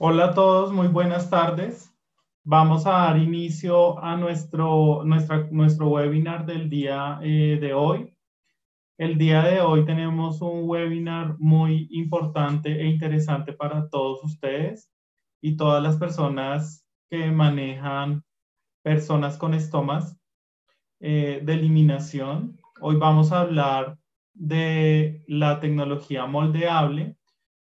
Hola a todos, muy buenas tardes. Vamos a dar inicio a nuestro, nuestra, nuestro webinar del día eh, de hoy. El día de hoy tenemos un webinar muy importante e interesante para todos ustedes y todas las personas que manejan personas con estomas eh, de eliminación. Hoy vamos a hablar de la tecnología moldeable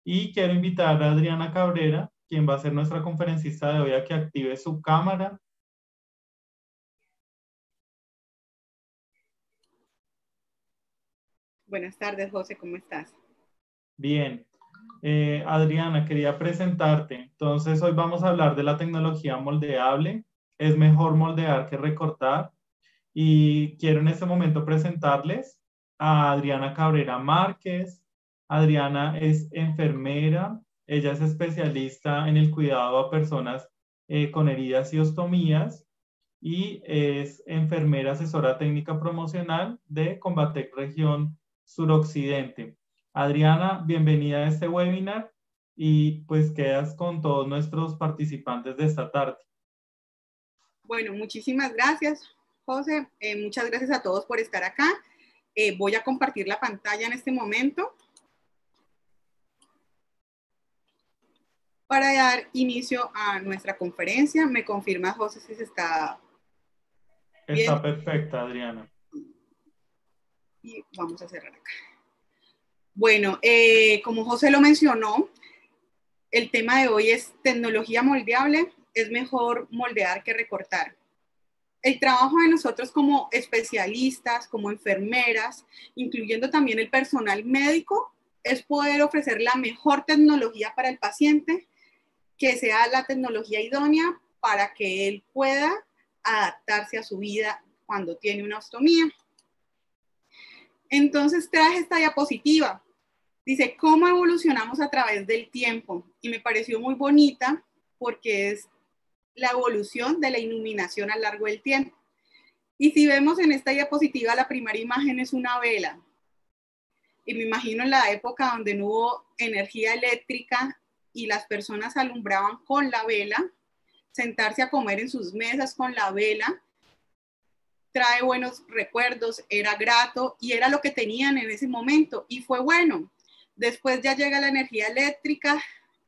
y quiero invitar a Adriana Cabrera, quien va a ser nuestra conferencista de hoy, a que active su cámara. Buenas tardes, José, ¿cómo estás? Bien. Eh, Adriana, quería presentarte. Entonces, hoy vamos a hablar de la tecnología moldeable. Es mejor moldear que recortar. Y quiero en este momento presentarles a Adriana Cabrera Márquez. Adriana es enfermera, ella es especialista en el cuidado a personas eh, con heridas y ostomías y es enfermera asesora técnica promocional de Combatec Región Suroccidente. Adriana, bienvenida a este webinar y pues quedas con todos nuestros participantes de esta tarde. Bueno, muchísimas gracias, José. Eh, muchas gracias a todos por estar acá. Eh, voy a compartir la pantalla en este momento. Para dar inicio a nuestra conferencia. Me confirma José si se está. Está perfecta, Adriana. Y vamos a cerrar acá. Bueno, eh, como José lo mencionó, el tema de hoy es tecnología moldeable. Es mejor moldear que recortar. El trabajo de nosotros como especialistas, como enfermeras, incluyendo también el personal médico, es poder ofrecer la mejor tecnología para el paciente que sea la tecnología idónea para que él pueda adaptarse a su vida cuando tiene una ostomía. Entonces traje esta diapositiva. Dice, ¿cómo evolucionamos a través del tiempo? Y me pareció muy bonita porque es la evolución de la iluminación a lo largo del tiempo. Y si vemos en esta diapositiva, la primera imagen es una vela. Y me imagino en la época donde no hubo energía eléctrica, y las personas alumbraban con la vela, sentarse a comer en sus mesas con la vela, trae buenos recuerdos, era grato y era lo que tenían en ese momento y fue bueno. Después ya llega la energía eléctrica,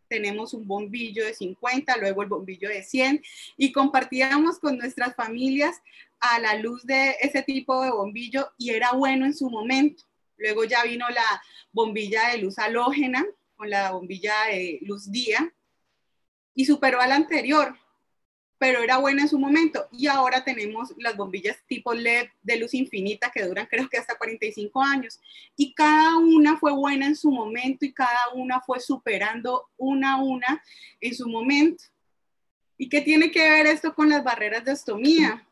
tenemos un bombillo de 50, luego el bombillo de 100 y compartíamos con nuestras familias a la luz de ese tipo de bombillo y era bueno en su momento. Luego ya vino la bombilla de luz halógena, con la bombilla de luz día y superó a la anterior, pero era buena en su momento. Y ahora tenemos las bombillas tipo LED de luz infinita que duran creo que hasta 45 años. Y cada una fue buena en su momento y cada una fue superando una a una en su momento. ¿Y qué tiene que ver esto con las barreras de ostomía?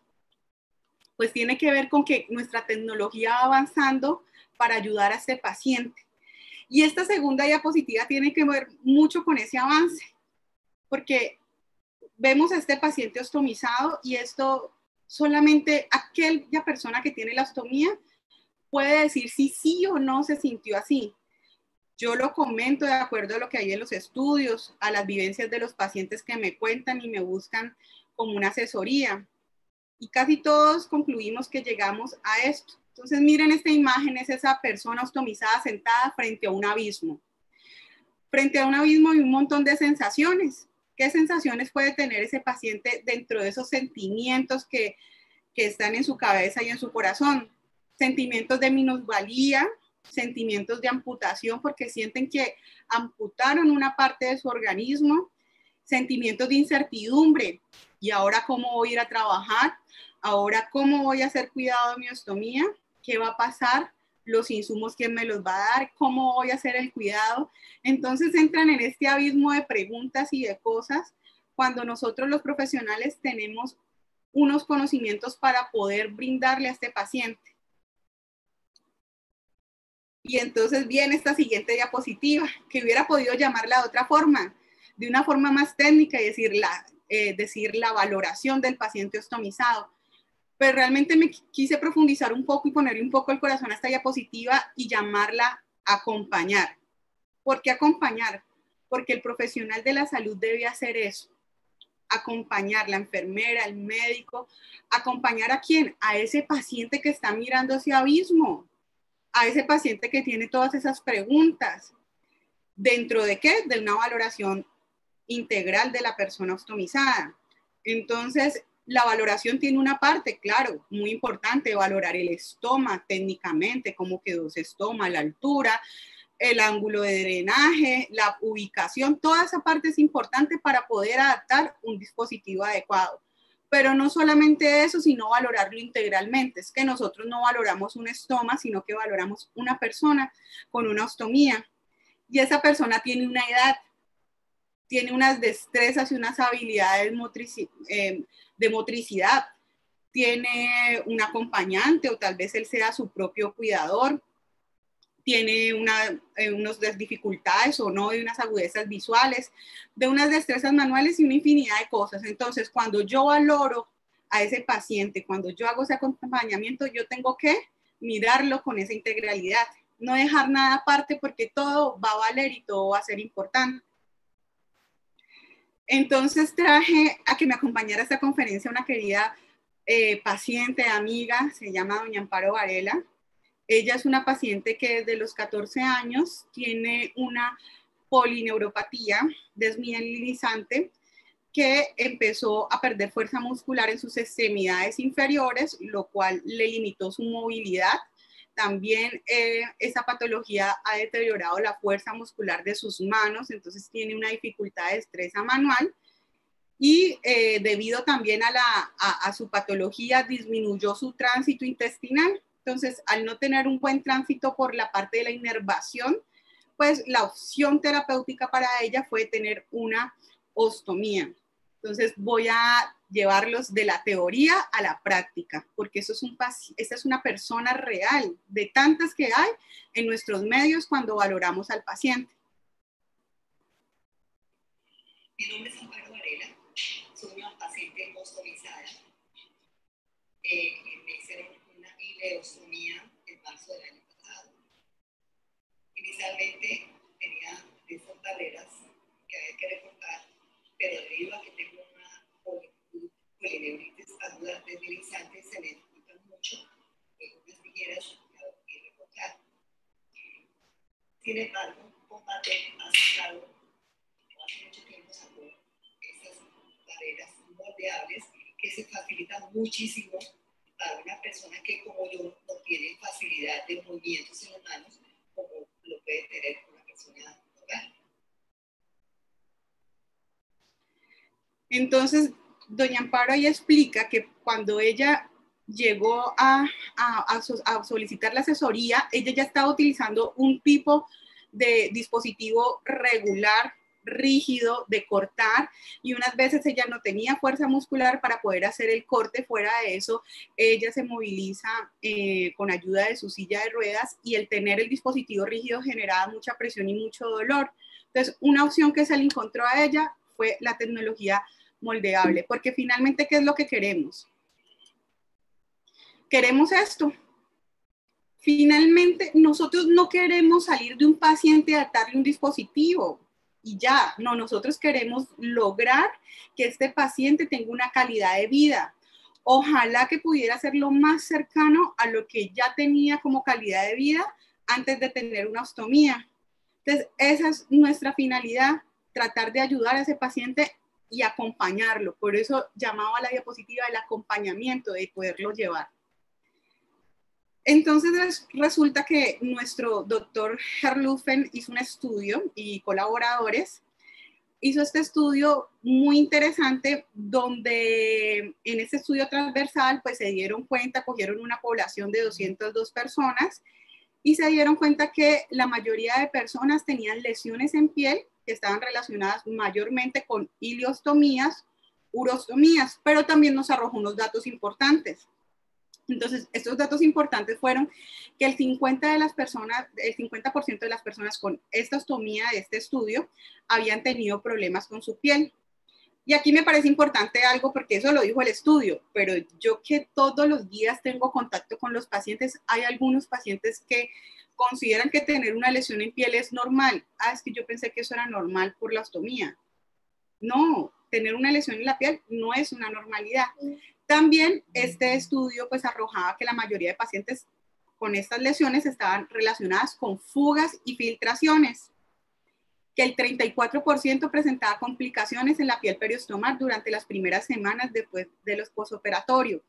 Pues tiene que ver con que nuestra tecnología va avanzando para ayudar a este paciente. Y esta segunda diapositiva tiene que ver mucho con ese avance, porque vemos a este paciente ostomizado y esto solamente aquella persona que tiene la ostomía puede decir si sí o no se sintió así. Yo lo comento de acuerdo a lo que hay en los estudios, a las vivencias de los pacientes que me cuentan y me buscan como una asesoría. Y casi todos concluimos que llegamos a esto. Entonces, miren esta imagen, es esa persona ostomizada sentada frente a un abismo. Frente a un abismo y un montón de sensaciones. ¿Qué sensaciones puede tener ese paciente dentro de esos sentimientos que, que están en su cabeza y en su corazón? Sentimientos de minusvalía, sentimientos de amputación porque sienten que amputaron una parte de su organismo, sentimientos de incertidumbre. ¿Y ahora cómo voy a ir a trabajar? ¿Ahora cómo voy a hacer cuidado de mi ostomía? Qué va a pasar, los insumos, quién me los va a dar, cómo voy a hacer el cuidado. Entonces entran en este abismo de preguntas y de cosas cuando nosotros los profesionales tenemos unos conocimientos para poder brindarle a este paciente. Y entonces viene esta siguiente diapositiva, que hubiera podido llamarla de otra forma, de una forma más técnica y decir la, eh, decir la valoración del paciente ostomizado pero realmente me quise profundizar un poco y ponerle un poco el corazón a esta diapositiva y llamarla acompañar. ¿Por qué acompañar? porque el profesional de la salud debe hacer eso, acompañar la enfermera, el médico, acompañar a quién, a ese paciente que está mirando hacia abismo, a ese paciente que tiene todas esas preguntas. ¿Dentro de qué? De una valoración integral de la persona ostomizada. Entonces, la valoración tiene una parte, claro, muy importante, valorar el estoma técnicamente, cómo quedó ese estoma, la altura, el ángulo de drenaje, la ubicación, toda esa parte es importante para poder adaptar un dispositivo adecuado. Pero no solamente eso, sino valorarlo integralmente. Es que nosotros no valoramos un estoma, sino que valoramos una persona con una ostomía. Y esa persona tiene una edad, tiene unas destrezas y unas habilidades eh, de motricidad, tiene un acompañante o tal vez él sea su propio cuidador, tiene una, eh, unas dificultades o no, de unas agudezas visuales, de unas destrezas manuales y una infinidad de cosas. Entonces, cuando yo valoro a ese paciente, cuando yo hago ese acompañamiento, yo tengo que mirarlo con esa integralidad, no dejar nada aparte porque todo va a valer y todo va a ser importante. Entonces traje a que me acompañara a esta conferencia una querida eh, paciente, amiga, se llama doña Amparo Varela. Ella es una paciente que desde los 14 años tiene una polineuropatía desmielinizante que empezó a perder fuerza muscular en sus extremidades inferiores, lo cual le limitó su movilidad también eh, esa patología ha deteriorado la fuerza muscular de sus manos, entonces tiene una dificultad de destreza manual. Y eh, debido también a, la, a, su patología, disminuyó su tránsito intestinal. Entonces, al no tener un buen tránsito por la parte de la inervación, pues la opción terapéutica para ella fue tener una ostomía. Entonces, voy a llevarlos de la teoría a la práctica, porque eso es un, esta es una persona real, de tantas que hay en nuestros medios cuando valoramos al paciente. Mi nombre es Amparo Varela, soy una paciente ostomizada. Eh, me hicieron una ileostomía en marzo del año pasado. Inicialmente tenía esas barreras que había que recortar, pero debido a que tengo polineuritis agudas deslizantes se necesitan mucho en unas tijeras y recortar. Sin embargo, combate ha sacado, no hace mucho tiempo sacó estas barreras moldeables que se facilitan muchísimo para una persona que como yo no tiene facilidad de movimientos en las manos como lo puede tener una persona normal. Entonces, doña Amparo ahí explica que cuando ella llegó a, solicitar la asesoría, ella ya estaba utilizando un tipo de dispositivo regular, rígido, de cortar, y unas veces ella no tenía fuerza muscular para poder hacer el corte. Fuera de eso, ella se moviliza eh, con ayuda de su silla de ruedas y el tener el dispositivo rígido generaba mucha presión y mucho dolor. Entonces, una opción que se le encontró a ella fue la tecnología moldeable, porque finalmente, ¿qué es lo que queremos? Queremos esto. Finalmente, nosotros no queremos salir de un paciente a atarle un dispositivo y ya, no, nosotros queremos lograr que este paciente tenga una calidad de vida. Ojalá que pudiera ser lo más cercano a lo que ya tenía como calidad de vida antes de tener una ostomía. Entonces, esa es nuestra finalidad, tratar de ayudar a ese paciente y acompañarlo. Por eso llamaba la diapositiva el acompañamiento, de poderlo llevar. Entonces resulta que nuestro doctor Herlufen hizo un estudio y colaboradores hizo este estudio muy interesante donde en ese estudio transversal pues se dieron cuenta, cogieron una población de 202 personas y se dieron cuenta que la mayoría de personas tenían lesiones en piel que estaban relacionadas mayormente con iliostomías, urostomías, pero también nos arrojó unos datos importantes. Entonces, estos datos importantes fueron que el 50 de las personas, el 50% de las personas con esta ostomía de este estudio habían tenido problemas con su piel. Y aquí me parece importante algo porque eso lo dijo el estudio, pero yo que todos los días tengo contacto con los pacientes, hay algunos pacientes que consideran que tener una lesión en piel es normal. Ah, es que yo pensé que eso era normal por la ostomía. No, tener una lesión en la piel no es una normalidad. También este estudio pues arrojaba que la mayoría de pacientes con estas lesiones estaban relacionadas con fugas y filtraciones, que el 34% presentaba complicaciones en la piel periostomal durante las primeras semanas después de los posoperatorios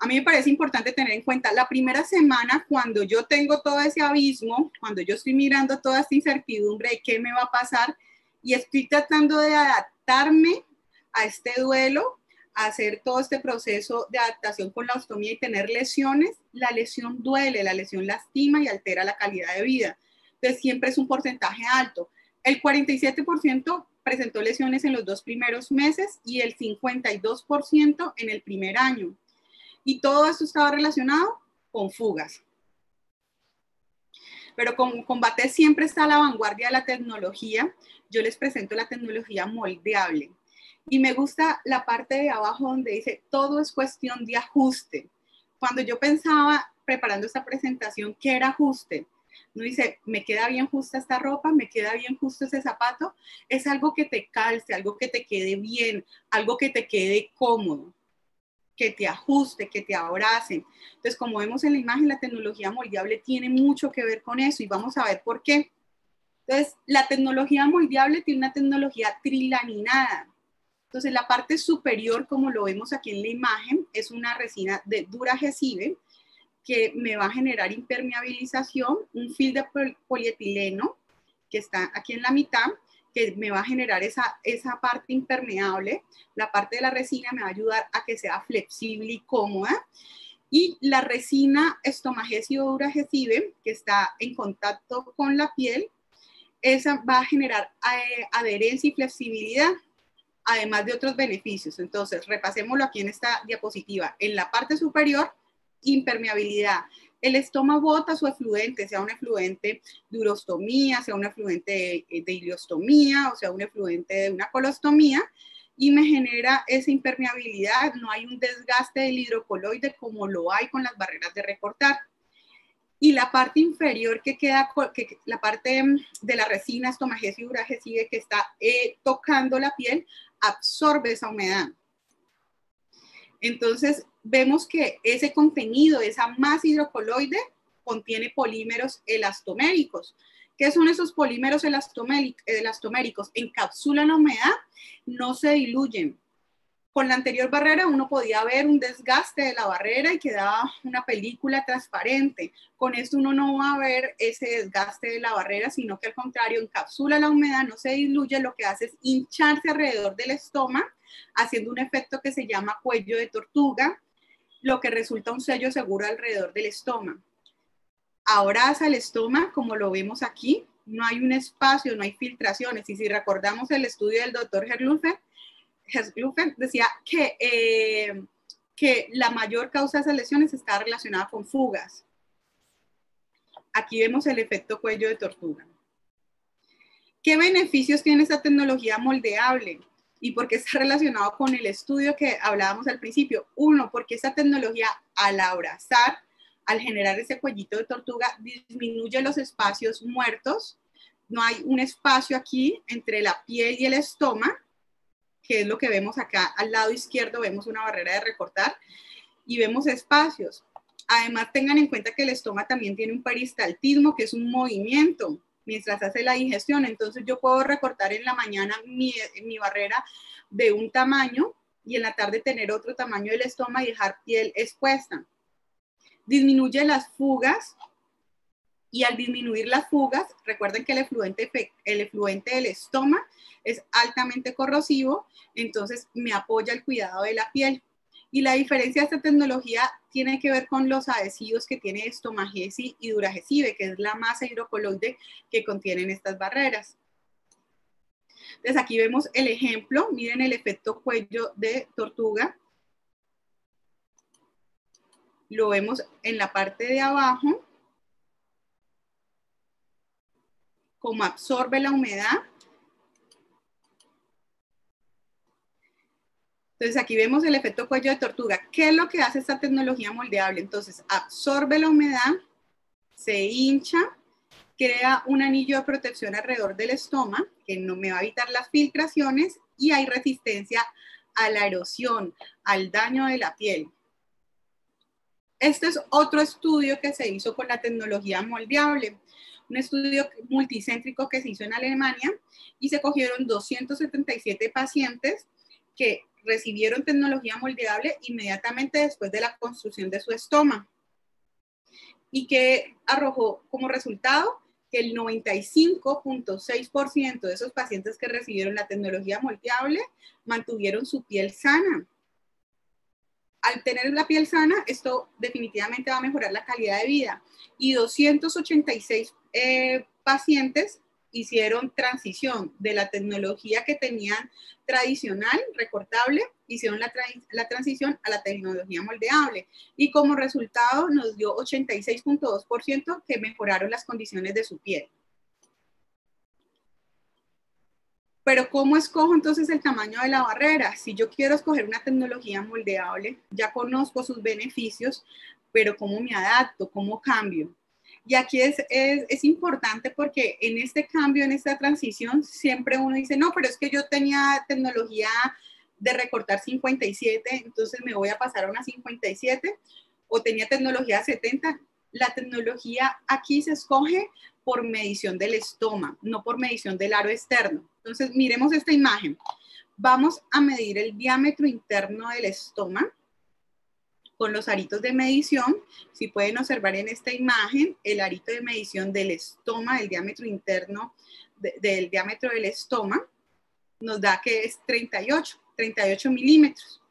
a mí me parece importante tener en cuenta la primera semana cuando yo tengo todo ese abismo, cuando yo estoy mirando toda esta incertidumbre de qué me va a pasar y estoy tratando de adaptarme a este duelo, a hacer todo este proceso de adaptación con la ostomía y tener lesiones, la lesión duele, la lesión lastima y altera la calidad de vida. Entonces siempre es un porcentaje alto. El 47% presentó lesiones en los dos primeros meses y el 52% en el primer año. Y todo esto estaba relacionado con fugas. Pero como Combate siempre está a la vanguardia de la tecnología, yo les presento la tecnología moldeable. Y me gusta la parte de abajo donde dice, todo es cuestión de ajuste. Cuando yo pensaba preparando esta presentación, ¿qué era ajuste? No dice, me queda bien justa esta ropa, me queda bien justo ese zapato. Es algo que te calce, algo que te quede bien, algo que te quede cómodo que te ajuste, que te abracen. Entonces, como vemos en la imagen, la tecnología moldeable tiene mucho que ver con eso y vamos a ver por qué. Entonces, la tecnología moldeable tiene una tecnología trilaminada. Entonces, la parte superior, como lo vemos aquí en la imagen, es una resina de duragesive que me va a generar impermeabilización, un film de polietileno que está aquí en la mitad, que me va a generar esa, esa parte impermeable. La parte de la resina me va a ayudar a que sea flexible y cómoda. Y la resina estomagésio duragesive, que está en contacto con la piel, esa va a generar eh, adherencia y flexibilidad, además de otros beneficios. Entonces, repasémoslo aquí en esta diapositiva. En la parte superior, impermeabilidad el estómago bota su efluente, sea un efluente de urostomía, sea un efluente de, de iliostomía o sea un efluente de una colostomía y me genera esa impermeabilidad, no hay un desgaste del hidrocoloide como lo hay con las barreras de recortar. Y la parte inferior que queda, que, la parte de la resina estomagés y sigue que está eh, tocando la piel, absorbe esa humedad. Entonces, vemos que ese contenido, esa masa hidrocoloide, contiene polímeros elastoméricos. ¿Qué son esos polímeros elastoméricos? Encapsulan la humedad, no se diluyen. Con la anterior barrera uno podía ver un desgaste de la barrera y quedaba una película transparente. Con esto uno no va a ver ese desgaste de la barrera, sino que al contrario encapsula la humedad, no se diluye, lo que hace es hincharse alrededor del estómago, haciendo un efecto que se llama cuello de tortuga, lo que resulta un sello seguro alrededor del estómago. Abraza el estómago, como lo vemos aquí, no hay un espacio, no hay filtraciones. Y si recordamos el estudio del doctor Herlufen, decía que, eh, que la mayor causa de esas lesiones está relacionada con fugas. Aquí vemos el efecto cuello de tortuga. ¿Qué beneficios tiene esta tecnología moldeable? Y porque está relacionado con el estudio que hablábamos al principio. Uno, porque esta tecnología al abrazar, al generar ese cuellito de tortuga, disminuye los espacios muertos. No hay un espacio aquí entre la piel y el estómago, que es lo que vemos acá al lado izquierdo, vemos una barrera de recortar y vemos espacios. Además, tengan en cuenta que el estómago también tiene un peristaltismo, que es un movimiento mientras hace la digestión. Entonces yo puedo recortar en la mañana mi, mi barrera de un tamaño y en la tarde tener otro tamaño del estómago y dejar piel expuesta. Disminuye las fugas y al disminuir las fugas, recuerden que el efluente, el efluente del estómago es altamente corrosivo, entonces me apoya el cuidado de la piel. Y la diferencia de esta tecnología tiene que ver con los adhesivos que tiene estomagesi y duragesive, que es la masa hidrocoloide que contienen estas barreras. Entonces aquí vemos el ejemplo, miren el efecto cuello de tortuga. Lo vemos en la parte de abajo, cómo absorbe la humedad Entonces aquí vemos el efecto cuello de tortuga. ¿Qué es lo que hace esta tecnología moldeable? Entonces absorbe la humedad, se hincha, crea un anillo de protección alrededor del estómago que no me va a evitar las filtraciones y hay resistencia a la erosión, al daño de la piel. Este es otro estudio que se hizo con la tecnología moldeable, un estudio multicéntrico que se hizo en Alemania y se cogieron 277 pacientes que recibieron tecnología moldeable inmediatamente después de la construcción de su estómago y que arrojó como resultado que el 95.6% de esos pacientes que recibieron la tecnología moldeable mantuvieron su piel sana al tener la piel sana, esto definitivamente va a mejorar la calidad de vida. Y 286 eh, pacientes hicieron transición de la tecnología que tenían tradicional, recortable, hicieron la, la transición a la tecnología moldeable. Y como resultado nos dio 86.2% que mejoraron las condiciones de su piel. Pero ¿cómo escojo entonces el tamaño de la barrera? Si yo quiero escoger una tecnología moldeable, ya conozco sus beneficios, pero ¿cómo me adapto? ¿Cómo cambio? Y aquí es, es, es, importante porque en este cambio, en esta transición, siempre uno dice, no, pero es que yo tenía tecnología de recortar 57, entonces me voy a pasar a una 57, o tenía tecnología 70. La tecnología aquí se escoge por medición del estómago, no por medición del aro externo. Entonces, miremos esta imagen. Vamos a medir el diámetro interno del estómago con los aritos de medición. Si pueden observar en esta imagen, el arito de medición del estómago, el diámetro interno del diámetro del estómago, nos da que es 38, 38 milímetros.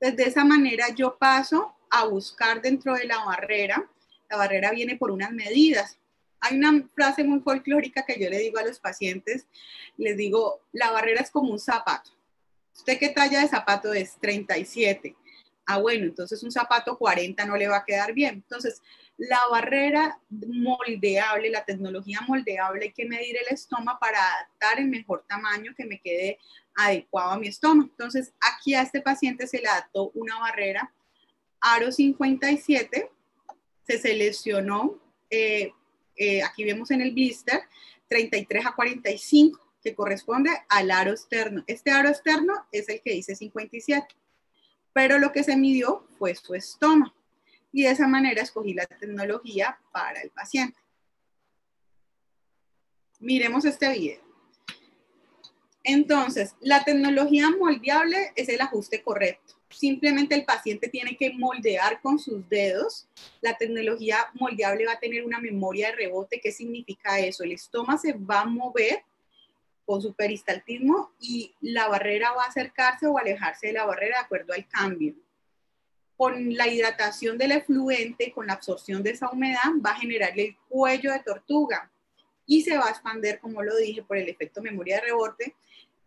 Entonces, de esa manera yo paso a buscar dentro de la barrera. La barrera viene por unas medidas. Hay una frase muy folclórica que yo le digo a los pacientes, les digo, la barrera es como un zapato. ¿Usted qué talla de zapato es? 37. Ah, bueno, entonces un zapato 40 no le va a quedar bien. Entonces, la barrera moldeable, la tecnología moldeable, hay que medir el estómago para adaptar el mejor tamaño que me quede adecuado a mi estómago. Entonces, aquí a este paciente se le adaptó una barrera aro 57, se seleccionó eh, eh, aquí vemos en el blister, 33 a 45, que corresponde al aro externo. Este aro externo es el que dice 57, pero lo que se midió fue su estómago. Y de esa manera escogí la tecnología para el paciente. Miremos este video. Entonces, la tecnología moldeable es el ajuste correcto simplemente el paciente tiene que moldear con sus dedos. La tecnología moldeable va a tener una memoria de rebote. ¿Qué significa eso? El estómago se va a mover con su peristaltismo y la barrera va a acercarse o alejarse de la barrera de acuerdo al cambio. Con la hidratación del efluente, con la absorción de esa humedad, va a generar el cuello de tortuga y se va a expander, como lo dije, por el efecto memoria de rebote,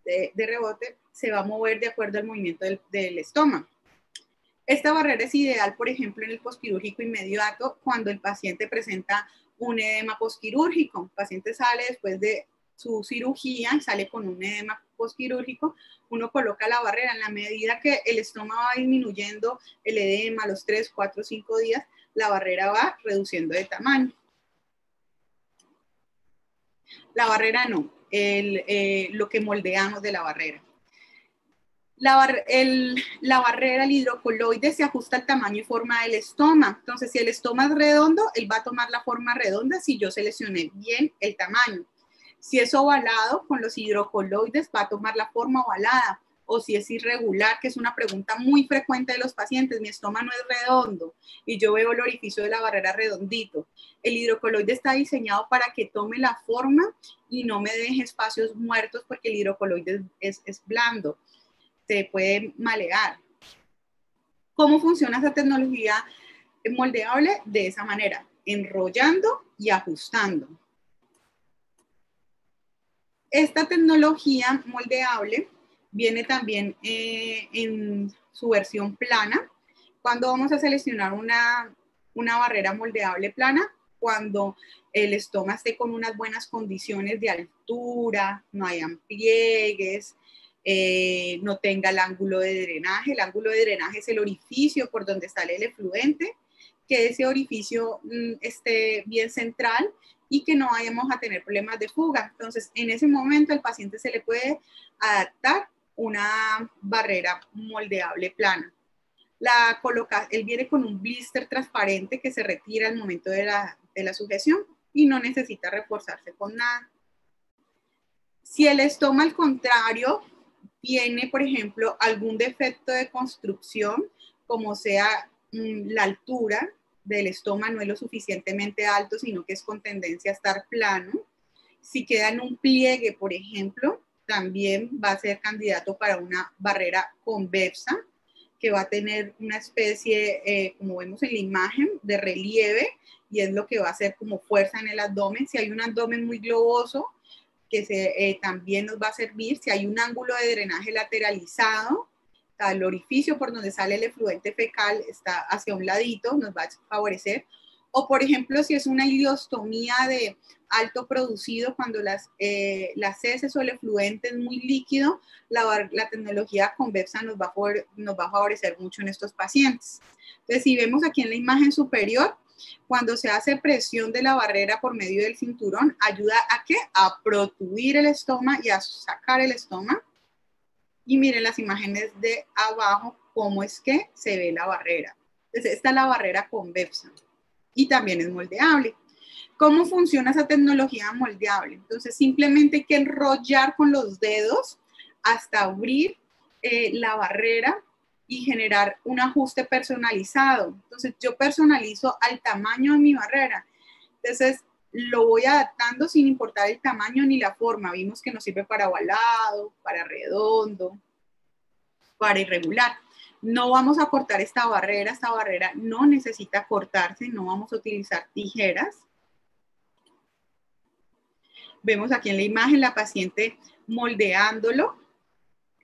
de, rebote se va a mover de acuerdo al movimiento del, del estómago. Esta barrera es ideal, por ejemplo, en el posquirúrgico inmediato cuando el paciente presenta un edema posquirúrgico. El paciente sale después de su cirugía sale con un edema posquirúrgico, uno coloca la barrera en la medida que el estómago va disminuyendo el edema a los 3, 4, 5 días, la barrera va reduciendo de tamaño. La barrera no, eh, lo que moldeamos de la barrera. La, la, barrera, el hidrocoloide, se ajusta al tamaño y forma del estómago. Entonces, si el estómago es redondo, él va a tomar la forma redonda si yo seleccioné bien el tamaño. Si es ovalado, con los hidrocoloides va a tomar la forma ovalada o si es irregular, que es una pregunta muy frecuente de los pacientes, mi estómago es redondo y yo veo el orificio de la barrera redondito. El hidrocoloide está diseñado para que tome la forma y no me deje espacios muertos porque el hidrocoloide es, es blando, se puede malear. ¿Cómo funciona esa tecnología moldeable? De esa manera, enrollando y ajustando. Esta tecnología moldeable viene también eh, en su versión plana. Cuando vamos a seleccionar una, una barrera moldeable plana, cuando el estómago esté con unas buenas condiciones de altura, no hayan pliegues, eh, no tenga el ángulo de drenaje. El ángulo de drenaje es el orificio por donde sale el efluente, que ese orificio mm, esté bien central y que no vayamos a tener problemas de fuga. Entonces, en ese momento al paciente se le puede adaptar una barrera moldeable plana. La coloca, él viene con un blister transparente que se retira al momento de la, de la sujeción y no necesita reforzarse con nada. Si el estoma, al contrario, tiene, por ejemplo, algún defecto de construcción, como sea mm, la altura del estoma no es lo suficientemente alto, sino que es con tendencia a estar plano. Si queda en un pliegue, por ejemplo, también va a ser candidato para una barrera convexa, que va a tener una especie, eh, como vemos en la imagen, de relieve, y es lo que va a hacer como fuerza en el abdomen. Si hay un abdomen muy globoso, que se, eh, también nos va a servir si hay un ángulo de drenaje lateralizado, el orificio por donde sale el efluente fecal está hacia un ladito, nos va a favorecer. O por ejemplo, si es una ileostomía de alto producido, cuando las, eh, las heces o el efluente es muy líquido, la, la tecnología convexa nos va, a, nos va a favorecer mucho en estos pacientes. Entonces, si vemos aquí en la imagen superior, cuando se hace presión de la barrera por medio del cinturón, ayuda a qué? A protuir el estómago y a sacar el estómago. Y miren las imágenes de abajo, cómo es que se ve la barrera. Entonces, esta es la barrera convexa y también es moldeable. ¿Cómo funciona esa tecnología moldeable? Entonces, simplemente que enrollar con los dedos hasta abrir eh, la barrera y generar un ajuste personalizado. Entonces, yo personalizo al tamaño de mi barrera. Entonces, lo voy adaptando sin importar el tamaño ni la forma. Vimos que nos sirve para ovalado, para redondo, para irregular. No vamos a cortar esta barrera, esta barrera no necesita cortarse, no vamos a utilizar tijeras. Vemos aquí en la imagen la paciente moldeándolo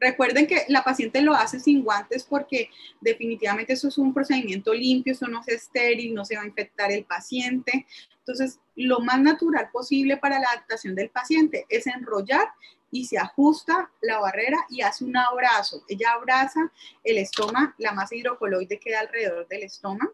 Recuerden que la paciente lo hace sin guantes porque definitivamente eso es un procedimiento limpio, eso no es estéril, no se va a infectar el paciente. Entonces, lo más natural posible para la adaptación del paciente es enrollar y se ajusta la barrera y hace un abrazo. Ella abraza el estómago, la masa hidrocoloide queda alrededor del estómago.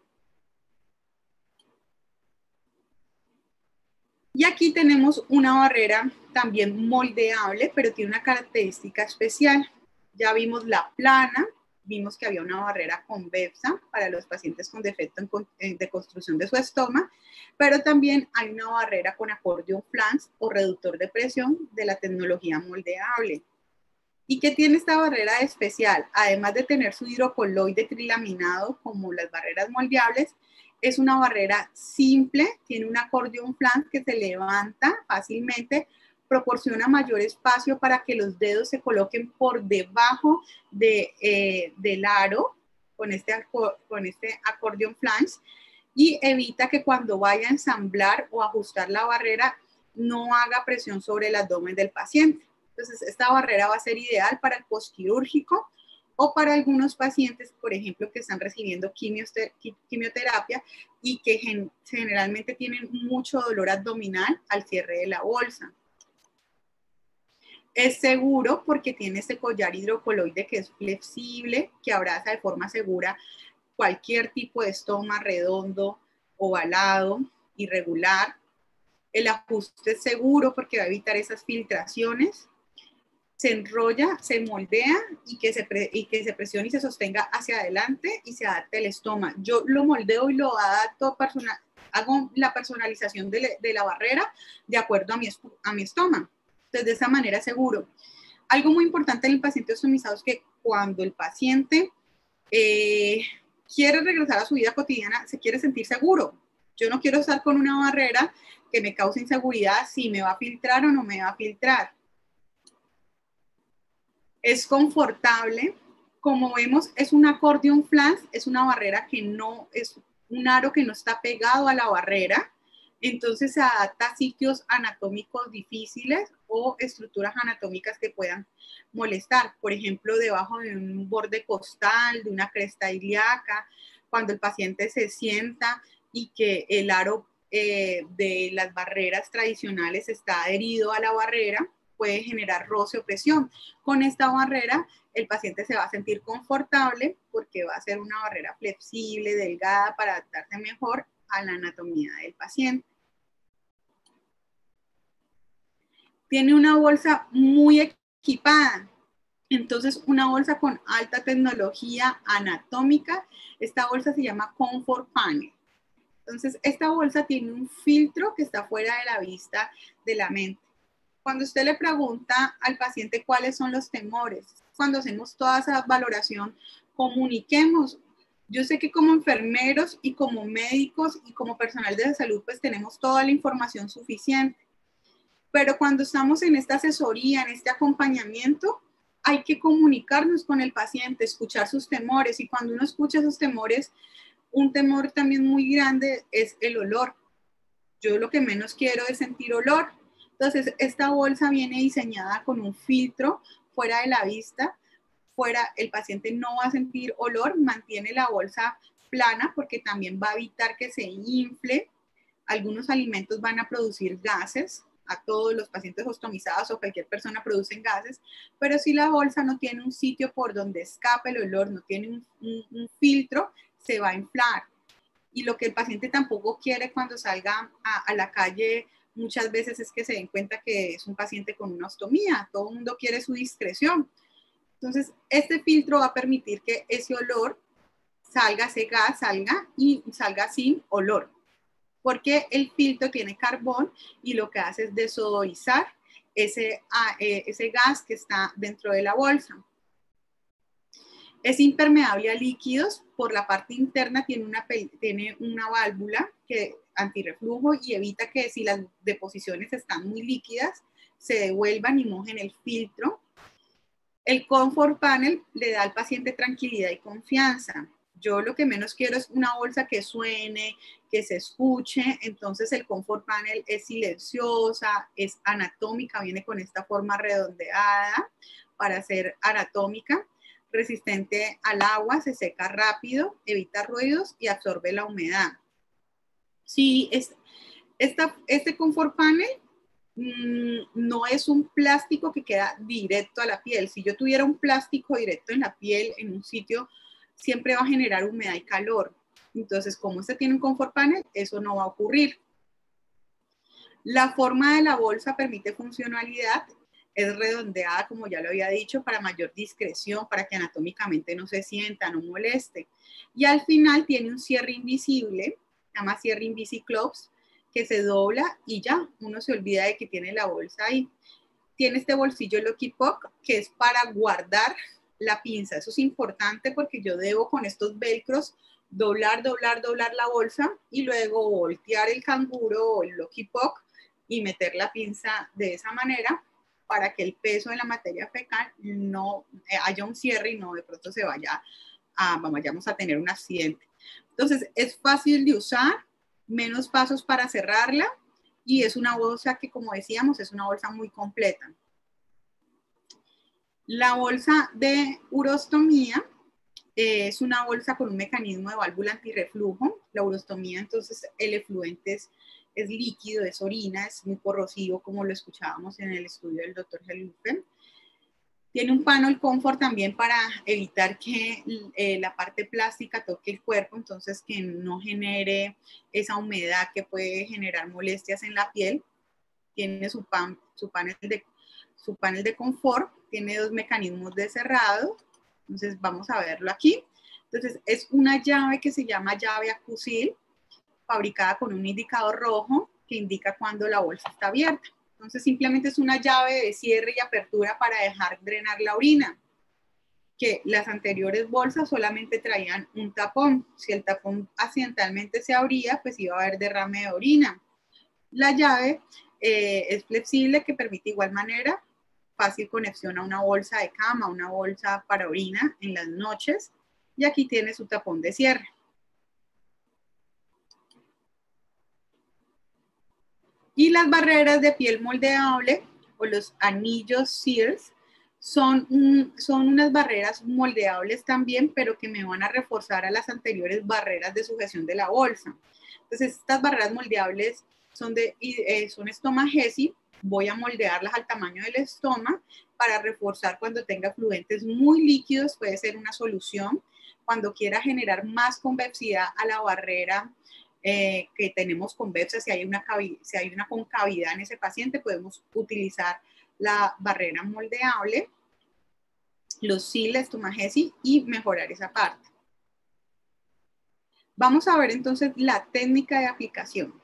Y aquí tenemos una barrera también moldeable, pero tiene una característica especial. Ya vimos la plana, vimos que había una barrera convexa para los pacientes con defecto de construcción de su estómago, pero también hay una barrera con acordeón flans o reductor de presión de la tecnología moldeable. ¿Y qué tiene esta barrera especial? Además de tener su hidrocoloide trilaminado como las barreras moldeables, es una barrera simple, tiene un acordeón flans que se levanta fácilmente proporciona mayor espacio para que los dedos se coloquen por debajo de, eh, del aro con este, con este acordeón flange y evita que cuando vaya a ensamblar o ajustar la barrera no haga presión sobre el abdomen del paciente. Entonces, esta barrera va a ser ideal para el postquirúrgico o para algunos pacientes, por ejemplo, que están recibiendo quimioterapia y que generalmente tienen mucho dolor abdominal al cierre de la bolsa. Es seguro porque tiene este collar hidrocoloide que es flexible, que abraza de forma segura cualquier tipo de estoma redondo, ovalado, irregular. El ajuste es seguro porque va a evitar esas filtraciones. Se enrolla, se moldea y que se, y que se presione y se sostenga hacia adelante y se adapte el estoma. Yo lo moldeo y lo adapto personal, hago la personalización de, la barrera de acuerdo a mi, a mi estoma. Entonces, de esa manera seguro. Algo muy importante en el paciente ostomizado es que cuando el paciente eh, quiere regresar a su vida cotidiana, se quiere sentir seguro. Yo no quiero estar con una barrera que me cause inseguridad si me va a filtrar o no me va a filtrar. Es confortable. Como vemos, es un acordeón flash, es una barrera que no, es un aro que no está pegado a la barrera entonces se adapta a sitios anatómicos difíciles o estructuras anatómicas que puedan molestar, por ejemplo, debajo de un borde costal, de una cresta ilíaca, cuando el paciente se sienta y que el aro eh, de las barreras tradicionales está adherido a la barrera, puede generar roce o presión. Con esta barrera, el paciente se va a sentir confortable porque va a ser una barrera flexible, delgada, para adaptarse mejor a la anatomía del paciente. Tiene una bolsa muy equipada, entonces una bolsa con alta tecnología anatómica. Esta bolsa se llama Comfort Panel. Entonces, esta bolsa tiene un filtro que está fuera de la vista de la mente. Cuando usted le pregunta al paciente cuáles son los temores, cuando hacemos toda esa valoración, comuniquemos. Yo sé que como enfermeros y como médicos y como personal de salud, pues tenemos toda la información suficiente. Pero cuando estamos en esta asesoría, en este acompañamiento, hay que comunicarnos con el paciente, escuchar sus temores. Y cuando uno escucha esos temores, un temor también muy grande es el olor. Yo lo que menos quiero es sentir olor. Entonces, esta bolsa viene diseñada con un filtro fuera de la vista. Fuera, el paciente no va a sentir olor, mantiene la bolsa plana porque también va a evitar que se infle. Algunos alimentos van a producir gases, a todos los pacientes ostomizados o cualquier persona producen gases, pero si la bolsa no tiene un sitio por donde escape el olor, no tiene un filtro, se va a inflar. Y lo que el paciente tampoco quiere cuando salga a, la calle muchas veces es que se den cuenta que es un paciente con una ostomía. Todo el mundo quiere su discreción. Entonces, este filtro va a permitir que ese olor salga, ese gas salga y salga sin olor. Porque el filtro tiene carbón y lo que hace es desodorizar ese, ah, eh, ese gas que está dentro de la bolsa. Es impermeable a líquidos, por la parte interna tiene una, tiene una válvula que antirreflujo y evita que si las deposiciones están muy líquidas, se devuelvan y mojen el filtro. El Comfort Panel le da al paciente tranquilidad y confianza. Yo lo que menos quiero es una bolsa que suene, que se escuche. Entonces el Comfort Panel es silenciosa, es anatómica, viene con esta forma redondeada para ser anatómica resistente al agua, se seca rápido, evita ruidos y absorbe la humedad. Si es, este Comfort Panel no es un plástico que queda directo a la piel. Si yo tuviera un plástico directo en la piel, en un sitio, siempre va a generar humedad y calor. Entonces, como este tiene un Comfort Panel, eso no va a ocurrir. La forma de la bolsa permite funcionalidad es redondeada, como ya lo había dicho, para mayor discreción, para que anatómicamente no se sienta, no moleste. Y al final tiene un cierre invisible, se llama cierre Invisiclops, que se dobla y ya, uno se olvida de que tiene la bolsa ahí. Tiene este bolsillo Lucky Puck, que es para guardar la pinza. Eso es importante porque yo debo con estos velcros doblar, doblar, doblar la bolsa y luego voltear el canguro o el Lucky Puck y meter la pinza de esa manera para que el peso de la materia fecal no eh, haya un cierre y no de pronto se vaya a, vayamos a tener un accidente. Entonces, es fácil de usar, menos pasos para cerrarla y es una bolsa que, como decíamos, es una bolsa muy completa. La bolsa de urostomía eh, es una bolsa con un mecanismo de válvula antirreflujo. La urostomía, entonces, el efluente es es líquido, es orina, es muy corrosivo, como lo escuchábamos en el estudio del doctor Gelufen. Tiene un panel confort también para evitar que eh, la parte plástica toque el cuerpo, entonces que no genere esa humedad que puede generar molestias en la piel. Tiene su, pan, su, panel, de, su panel de confort, tiene dos mecanismos de cerrado, entonces vamos a verlo aquí. Entonces es una llave que se llama llave acusil, fabricada con un indicador rojo que indica cuando la bolsa está abierta. Entonces simplemente es una llave de cierre y apertura para dejar drenar la orina, que las anteriores bolsas solamente traían un tapón. Si el tapón accidentalmente se abría, pues iba a haber derrame de orina. La llave eh, es flexible que permite igual manera fácil conexión a una bolsa de cama, una bolsa para orina en las noches y aquí tiene su tapón de cierre. Y las barreras de piel moldeable o los anillos Sears son, son unas barreras moldeables también, pero que me van a reforzar a las anteriores barreras de sujeción de la bolsa. Entonces, estas barreras moldeables son de eh, son voy a moldearlas al tamaño del estómago para reforzar cuando tenga fluentes muy líquidos, puede ser una solución. Cuando quiera generar más convexidad a la barrera eh, que tenemos convexa, si hay, una si hay una concavidad en ese paciente, podemos utilizar la barrera moldeable, los siles, tomagesi y mejorar esa parte. Vamos a ver entonces la técnica de aplicación.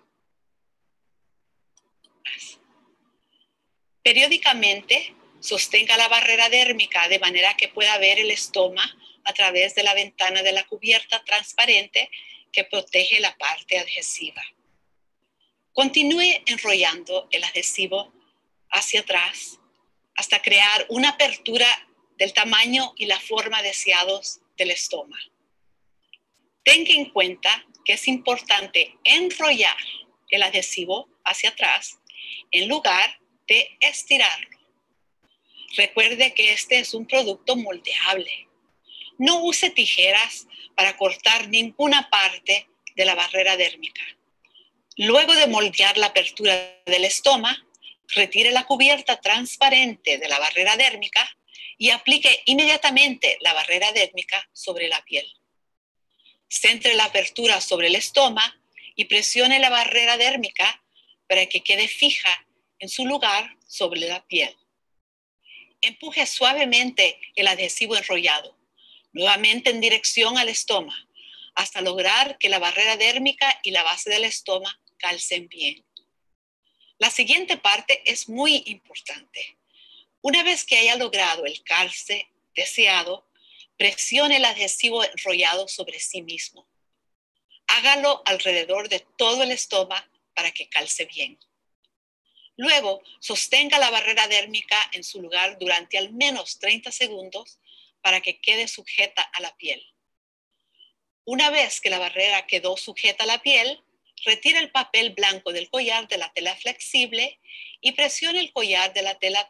Periódicamente sostenga la barrera dérmica de manera que pueda ver el estoma a través de la ventana de la cubierta transparente que protege la parte adhesiva. Continúe enrollando el adhesivo hacia atrás hasta crear una apertura del tamaño y la forma deseados del estoma. Tenga en cuenta que es importante enrollar el adhesivo hacia atrás en lugar de estirarlo. Recuerde que este es un producto moldeable. No use tijeras para cortar ninguna parte de la barrera dérmica. Luego de moldear la apertura del estoma, retire la cubierta transparente de la barrera dérmica y aplique inmediatamente la barrera dérmica sobre la piel. Centre la apertura sobre el estoma y presione la barrera dérmica para que quede fija en su lugar sobre la piel. Empuje suavemente el adhesivo enrollado, nuevamente en dirección al estoma, hasta lograr que la barrera dérmica y la base del estoma calcen bien. La siguiente parte es muy importante. Una vez que haya logrado el calce deseado, presione el adhesivo enrollado sobre sí mismo. Hágalo alrededor de todo el estoma para que calce bien. Luego, sostenga la barrera dérmica en su lugar durante al menos 30 segundos para que quede sujeta a la piel. Una vez que la barrera quedó sujeta a la piel, retire el papel blanco del collar de la tela flexible y presione el collar de la tela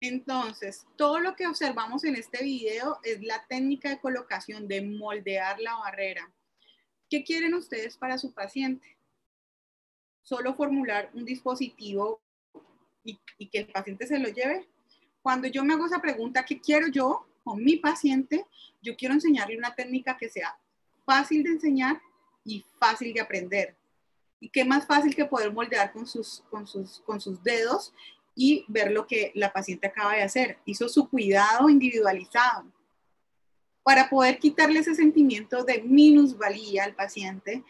entonces, todo lo que observamos en este video es la técnica de colocación de moldear la barrera. ¿Qué quieren ustedes para su paciente? Solo formular un dispositivo y, y, que el paciente se lo lleve. Cuando yo me hago esa pregunta, ¿qué quiero yo con mi paciente? Yo quiero enseñarle una técnica que sea fácil de enseñar y fácil de aprender. ¿Y qué más fácil que poder moldear con sus, con sus, con sus dedos y ver lo que la paciente acaba de hacer? Hizo su cuidado individualizado. Para poder quitarle ese sentimiento de minusvalía al paciente,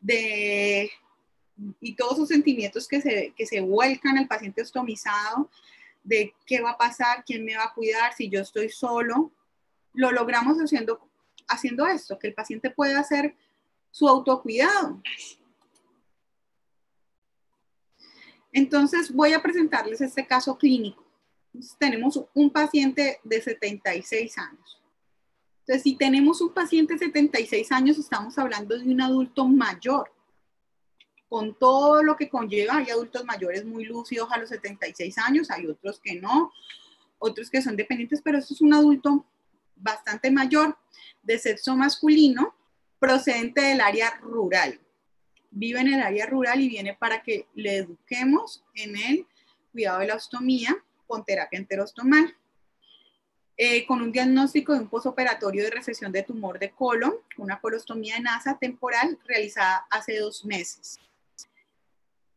de, y todos esos sentimientos que se, que se vuelcan al paciente ostomizado, de qué va a pasar, quién me va a cuidar, si yo estoy solo, lo logramos haciendo haciendo esto, que el paciente pueda hacer su autocuidado. Entonces voy a presentarles este caso clínico. tenemos un paciente de 76 años. Entonces, si tenemos un paciente de 76 años, estamos hablando de un adulto mayor, con todo lo que conlleva. Hay adultos mayores muy lúcidos a los 76 años, hay otros que no, otros que son dependientes, pero esto es un adulto bastante mayor de sexo masculino procedente del área rural. Vive en el área rural y viene para que le eduquemos en el cuidado de la ostomía con terapia enterostomal. Eh, con un diagnóstico de un posoperatorio de recesión de tumor de colon, una colostomía en asa temporal realizada hace dos meses.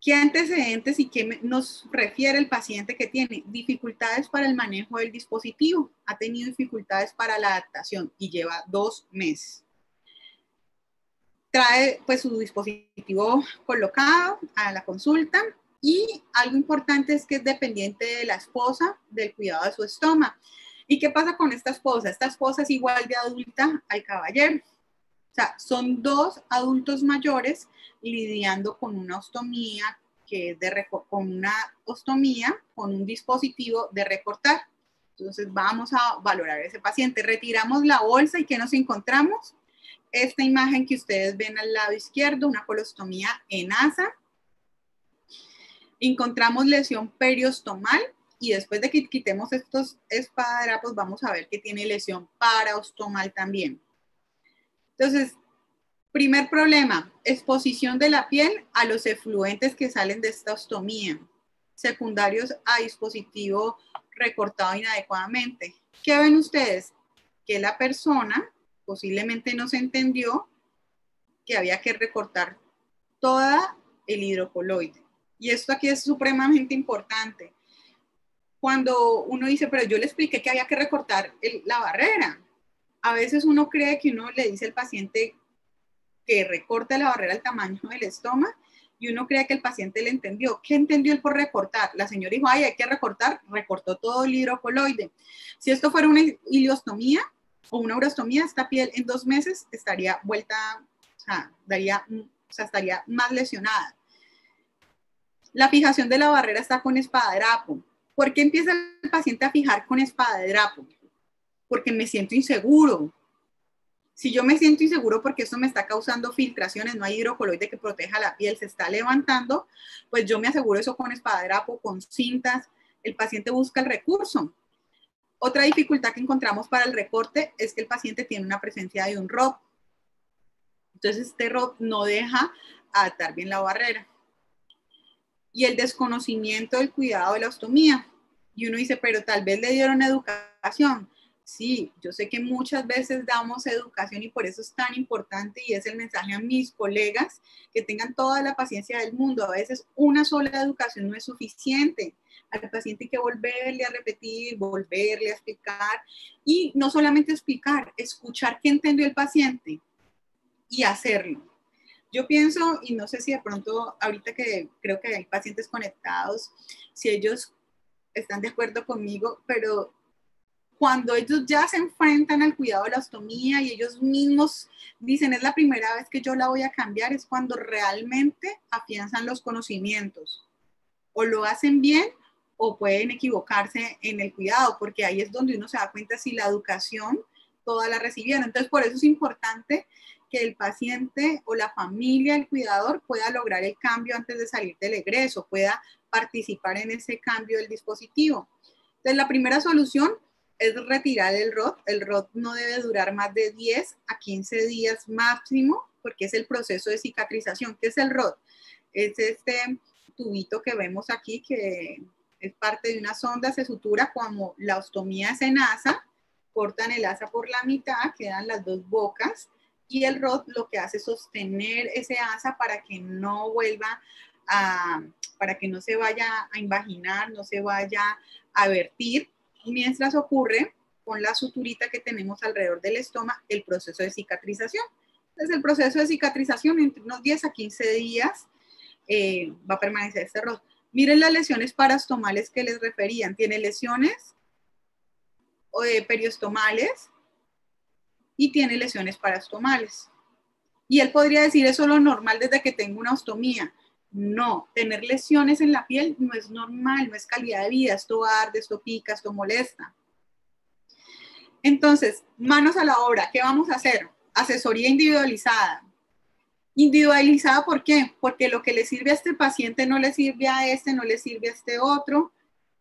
¿Qué antecedentes y qué nos refiere el paciente que tiene? Dificultades para el manejo del dispositivo, ha tenido dificultades para la adaptación y lleva dos meses. Trae pues su dispositivo colocado a la consulta y algo importante es que es dependiente de la esposa del cuidado de su estómago. ¿Y qué pasa con esta esposa? Esta esposa es igual de adulta al caballero. O sea, son dos adultos mayores lidiando con una ostomía, que es de con una ostomía, con un dispositivo de recortar. Entonces vamos a valorar a ese paciente. Retiramos la bolsa y ¿qué nos encontramos? Esta imagen que ustedes ven al lado izquierdo, una colostomía en asa. Encontramos lesión periostomal y después de que quitemos estos espadrapos vamos a ver que tiene lesión paraostomal también. Entonces, Primer problema, exposición de la piel a los efluentes que salen de esta ostomía, secundarios a dispositivo recortado inadecuadamente. ¿Qué ven ustedes? Que la persona posiblemente no se entendió que había que recortar toda el hidrocoloide. Y esto aquí es supremamente importante. Cuando uno dice, pero yo le expliqué que había que recortar la barrera, a veces uno cree que uno le dice al paciente que recorte la barrera al tamaño del estómago y uno cree que el paciente le entendió. ¿Qué entendió él por recortar? La señora dijo, ay, hay que recortar, recortó todo el hidrocoloide. Si esto fuera una iliostomía o una urostomía, esta piel en dos meses estaría vuelta, o sea, daría, o sea, estaría más lesionada. La fijación de la barrera está con espadadrapo. ¿Por qué empieza el paciente a fijar con espadadrapo? Porque me siento inseguro, si yo me siento inseguro porque esto me está causando filtraciones, no hay hidrocoloide que proteja la piel, se está levantando, pues yo me aseguro eso con espadadrapo, con cintas, el paciente busca el recurso. Otra dificultad que encontramos para el recorte es que el paciente tiene una presencia de un ROP. Entonces este ROP no deja adaptar bien la barrera. Y el desconocimiento del cuidado de la ostomía. Y uno dice, pero tal vez le dieron educación. Sí, yo sé que muchas veces damos educación y por eso es tan importante y es el mensaje a mis colegas que tengan toda la paciencia del mundo. A veces una sola educación no es suficiente. Al paciente hay que volverle a repetir, volverle a explicar y no solamente explicar, escuchar qué entendió el paciente y hacerlo. Yo pienso, y no sé si de pronto ahorita que creo que hay pacientes conectados, si ellos están de acuerdo conmigo, pero cuando ellos ya se enfrentan al cuidado de la ostomía y ellos mismos dicen es la primera vez que yo la voy a cambiar, es cuando realmente afianzan los conocimientos. O lo hacen bien o pueden equivocarse en el cuidado, porque ahí es donde uno se da cuenta si la educación toda la recibieron. Entonces, por eso es importante que el paciente o la familia, el cuidador, pueda lograr el cambio antes de salir del egreso, pueda participar en ese cambio del dispositivo. Entonces, la primera solución es retirar el ROT. El ROT no debe durar más de 10 a 15 días máximo porque es el proceso de cicatrización. ¿Qué es el ROT? Es este tubito que vemos aquí que es parte de una sonda, se sutura como la ostomía es en asa, cortan el asa por la mitad, quedan las dos bocas y el ROT lo que hace es sostener ese asa para que no vuelva a, para que no se vaya a invaginar, no se vaya a vertir mientras ocurre con la suturita que tenemos alrededor del estómago el proceso de cicatrización. Entonces, el proceso de cicatrización entre unos 10 a 15 días eh, va a permanecer este. Miren las lesiones parastomales que les referían. Tiene lesiones eh, periostomales y tiene lesiones parastomales. Y él podría decir, eso es lo normal desde que tengo una ostomía. No, tener lesiones en la piel no es normal, no es calidad de vida, esto arde, esto pica, esto molesta. Entonces, manos a la obra, ¿qué vamos a hacer? Asesoría individualizada. Individualizada, ¿por qué? Porque lo que le sirve a este paciente no le sirve a este, no le sirve a este otro.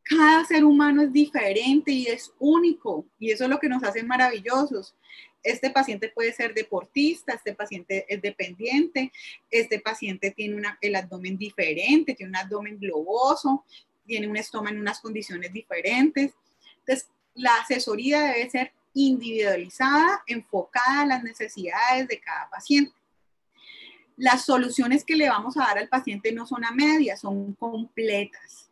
Cada ser humano es diferente y es único, y eso es lo que nos hace maravillosos este paciente puede ser deportista, este paciente es dependiente, este paciente tiene el abdomen diferente, tiene un abdomen globoso, tiene un estómago en unas condiciones diferentes. Entonces, la asesoría debe ser individualizada, enfocada a las necesidades de cada paciente. Las soluciones que le vamos a dar al paciente no son a medias, son completas.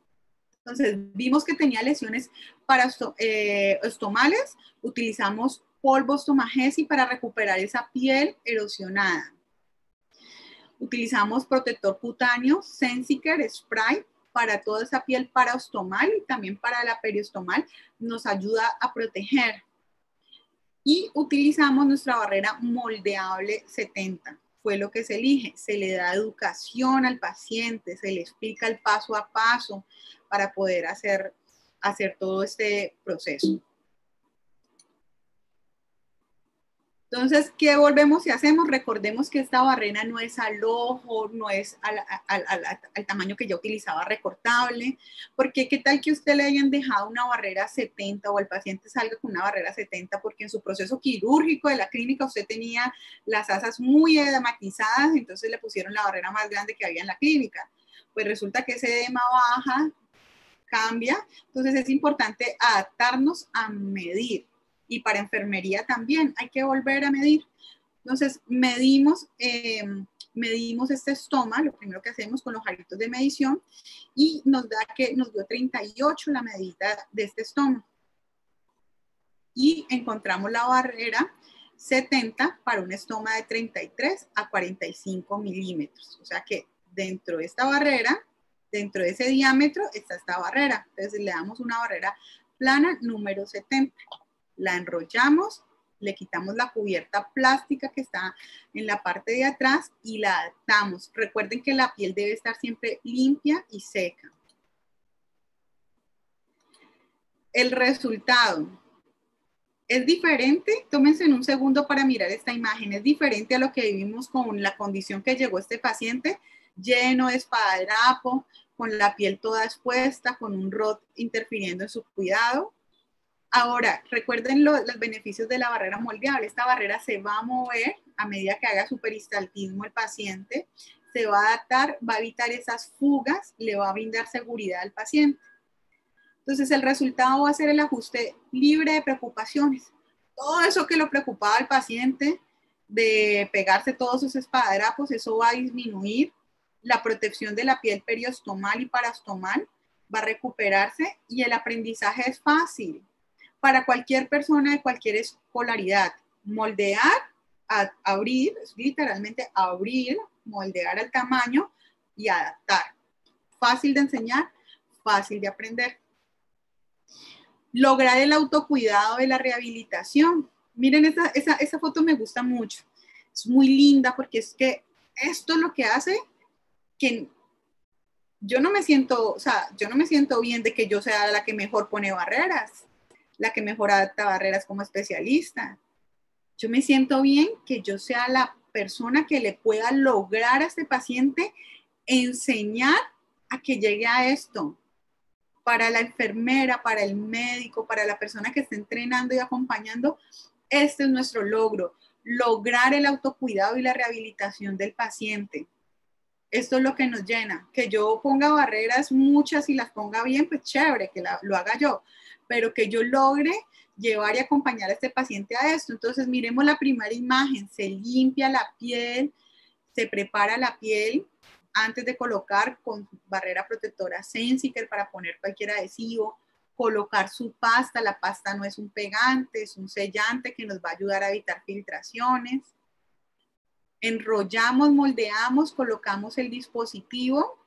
Entonces, vimos que tenía lesiones para eh, estomales, utilizamos polvo estomagesi para recuperar esa piel erosionada. Utilizamos protector cutáneo, Sensiker Spray para toda esa piel paraostomal y también para la periostomal. Nos ayuda a proteger. Y utilizamos nuestra barrera moldeable 70. Fue lo que se elige. Se le da educación al paciente, se le explica el paso a paso para poder hacer, hacer todo este proceso. Entonces, ¿qué volvemos y hacemos? Recordemos que esta barrera no es al ojo, no es al, tamaño que yo utilizaba recortable, porque qué tal que usted le hayan dejado una barrera 70 o el paciente salga con una barrera 70 porque en su proceso quirúrgico de la clínica usted tenía las asas muy edematizadas, entonces le pusieron la barrera más grande que había en la clínica. Pues resulta que ese edema baja, cambia, entonces es importante adaptarnos a medir y para enfermería también hay que volver a medir. Entonces, medimos, eh, medimos este estoma, lo primero que hacemos con los aritos de medición, y nos da que nos dio 38 la medida de este estoma. Y encontramos la barrera 70 para un estoma de 33 a 45 milímetros. O sea que dentro de esta barrera, dentro de ese diámetro, está esta barrera. Entonces le damos una barrera plana número 70 la enrollamos, le quitamos la cubierta plástica que está en la parte de atrás y la adaptamos. Recuerden que la piel debe estar siempre limpia y seca. El resultado es diferente, tómense en un segundo para mirar esta imagen, es diferente a lo que vivimos con la condición que llegó este paciente, lleno de espadadrapo, con la piel toda expuesta, con un rot interfiriendo en su cuidado. Ahora, recuerden los beneficios de la barrera moldeable. Esta barrera se va a mover a medida que haga su peristaltismo el paciente, se va a adaptar, va a evitar esas fugas, le va a brindar seguridad al paciente. Entonces, el resultado va a ser el ajuste libre de preocupaciones. Todo eso que lo preocupaba al paciente de pegarse todos sus espadadrapos, eso va a disminuir. La protección de la piel periostomal y parastomal va a recuperarse y el aprendizaje es fácil para cualquier persona de cualquier escolaridad. Moldear, abrir, literalmente abrir, moldear al tamaño y adaptar. Fácil de enseñar, fácil de aprender. Lograr el autocuidado de la rehabilitación. Miren, esa, esa, esa foto me gusta mucho. Es muy linda porque es que esto es lo que hace que yo no me siento, o sea, yo no me siento bien de que yo sea la que mejor pone barreras la que mejor adapta barreras como especialista. Yo me siento bien que yo sea la persona que le pueda lograr a este paciente enseñar a que llegue a esto. Para la enfermera, para el médico, para la persona que está entrenando y acompañando, este es nuestro logro, lograr el autocuidado y la rehabilitación del paciente. Esto es lo que nos llena. Que yo ponga barreras muchas y las ponga bien, pues chévere, que lo haga yo, pero que yo logre llevar y acompañar a este paciente a esto. Entonces, miremos la primera imagen, se limpia la piel, se prepara la piel antes de colocar con barrera protectora Sensiker para poner cualquier adhesivo, colocar su pasta, la pasta no es un pegante, es un sellante que nos va a ayudar a evitar filtraciones. Enrollamos, moldeamos, colocamos el dispositivo,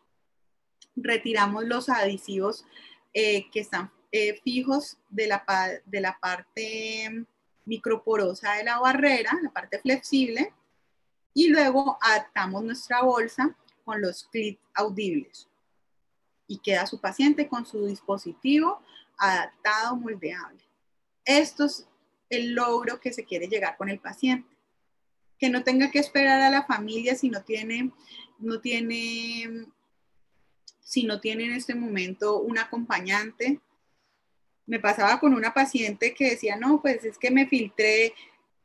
retiramos los adhesivos eh, que están eh, fijos de la, de la parte microporosa de la barrera, la parte flexible, y luego adaptamos nuestra bolsa con los clips audibles. Y queda su paciente con su dispositivo adaptado, moldeable. Esto es el logro que se quiere llegar con el paciente. Que no tenga que esperar a la familia si no tiene, no tiene, si no tiene en este momento un acompañante me pasaba con una paciente que decía, no, pues es que me filtré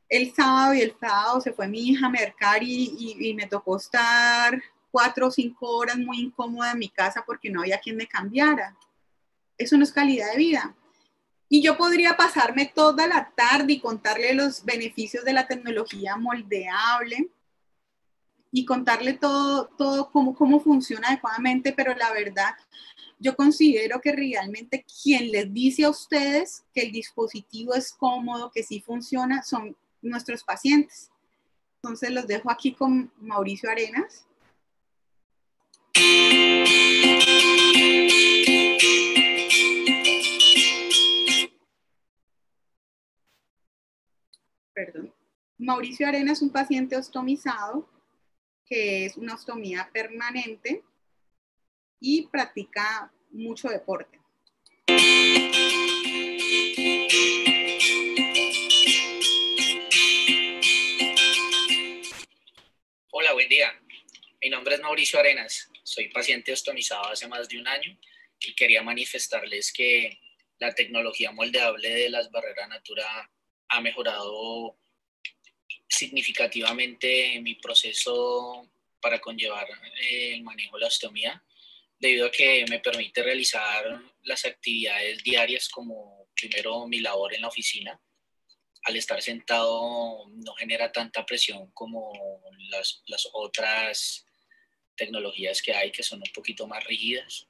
el sábado y el sábado se fue mi hija a mercar y, y, me tocó estar cuatro o cinco horas muy incómoda en mi casa porque no había quien me cambiara. Eso no es calidad de vida. Y yo podría pasarme toda la tarde y contarle los beneficios de la tecnología moldeable y contarle todo, todo cómo, cómo funciona adecuadamente, pero la verdad yo considero que realmente quien les dice a ustedes que el dispositivo es cómodo, que sí funciona, son nuestros pacientes. Entonces los dejo aquí con Mauricio Arenas. perdón. Mauricio Arena es un paciente ostomizado, que es una ostomía permanente y practica mucho deporte. Hola, buen día. Mi nombre es Mauricio Arenas. Soy paciente ostomizado hace más de un año y quería manifestarles que la tecnología moldeable de las barreras natura ha mejorado significativamente mi proceso para conllevar eh, el manejo de la ostomía, debido a que me permite realizar las actividades diarias como primero mi labor en la oficina. Al estar sentado no genera tanta presión como las, las otras tecnologías que hay que son un poquito más rígidas.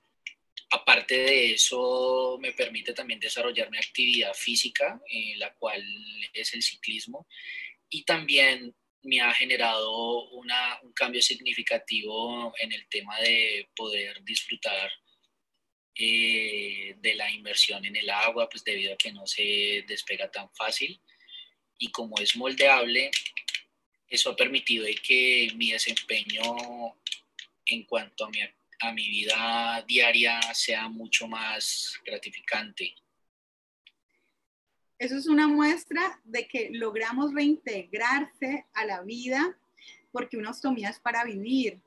Aparte de eso, me permite también desarrollar mi actividad física, eh, la cual es el ciclismo, y también me ha generado una, un cambio significativo en el tema de poder disfrutar eh, de la inversión en el agua, pues debido a que no se despega tan fácil. Y como es moldeable, eso ha permitido que mi desempeño en cuanto a mi, a mi vida diaria sea mucho más gratificante. Eso es una muestra de que logramos reintegrarse a la vida porque una ostomía es para vivir.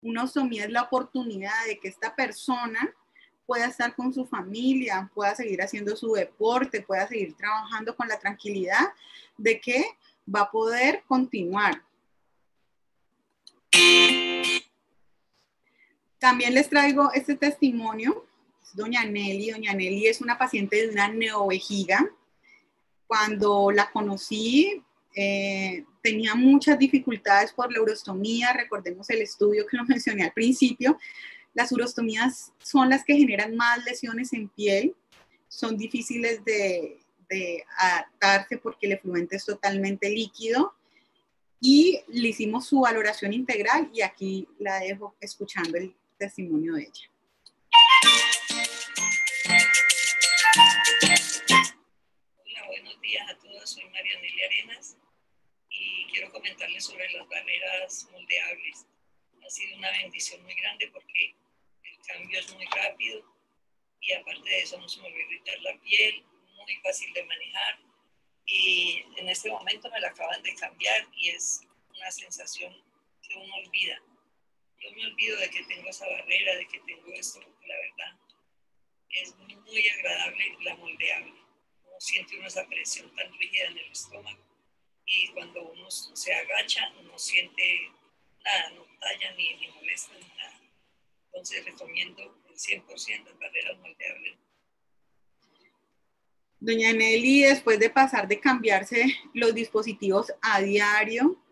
Una ostomía es la oportunidad de que esta persona pueda estar con su familia, pueda seguir haciendo su deporte, pueda seguir trabajando con la tranquilidad de que va a poder continuar. También les traigo este testimonio, doña Nelly. Doña Nelly es una paciente de una neovejiga. Cuando la conocí, eh, tenía muchas dificultades por la urostomía. Recordemos el estudio que lo mencioné al principio. Las urostomías son las que generan más lesiones en piel. Son difíciles de, de adaptarse porque el efluente es totalmente líquido y le hicimos su valoración integral y aquí la dejo escuchando el testimonio de ella. Hola, buenos días a todos. Soy María Nelia Arenas y quiero comentarles sobre las barreras moldeables. Ha sido una bendición muy grande porque el cambio es muy rápido y aparte de eso no se me va a irritar la piel, muy fácil de manejar y en este momento me la acaban de cambiar y es una sensación que uno olvida yo me olvido de que tengo esa barrera, de que tengo esto, porque la verdad es muy agradable la moldeable. No siente uno esa presión tan rígida en el estómago y cuando uno se agacha no siente nada, no talla ni, ni molesta ni nada. Entonces recomiendo el 100% las barreras moldeables. Doña Nelly, después de pasar de cambiarse los dispositivos a diario,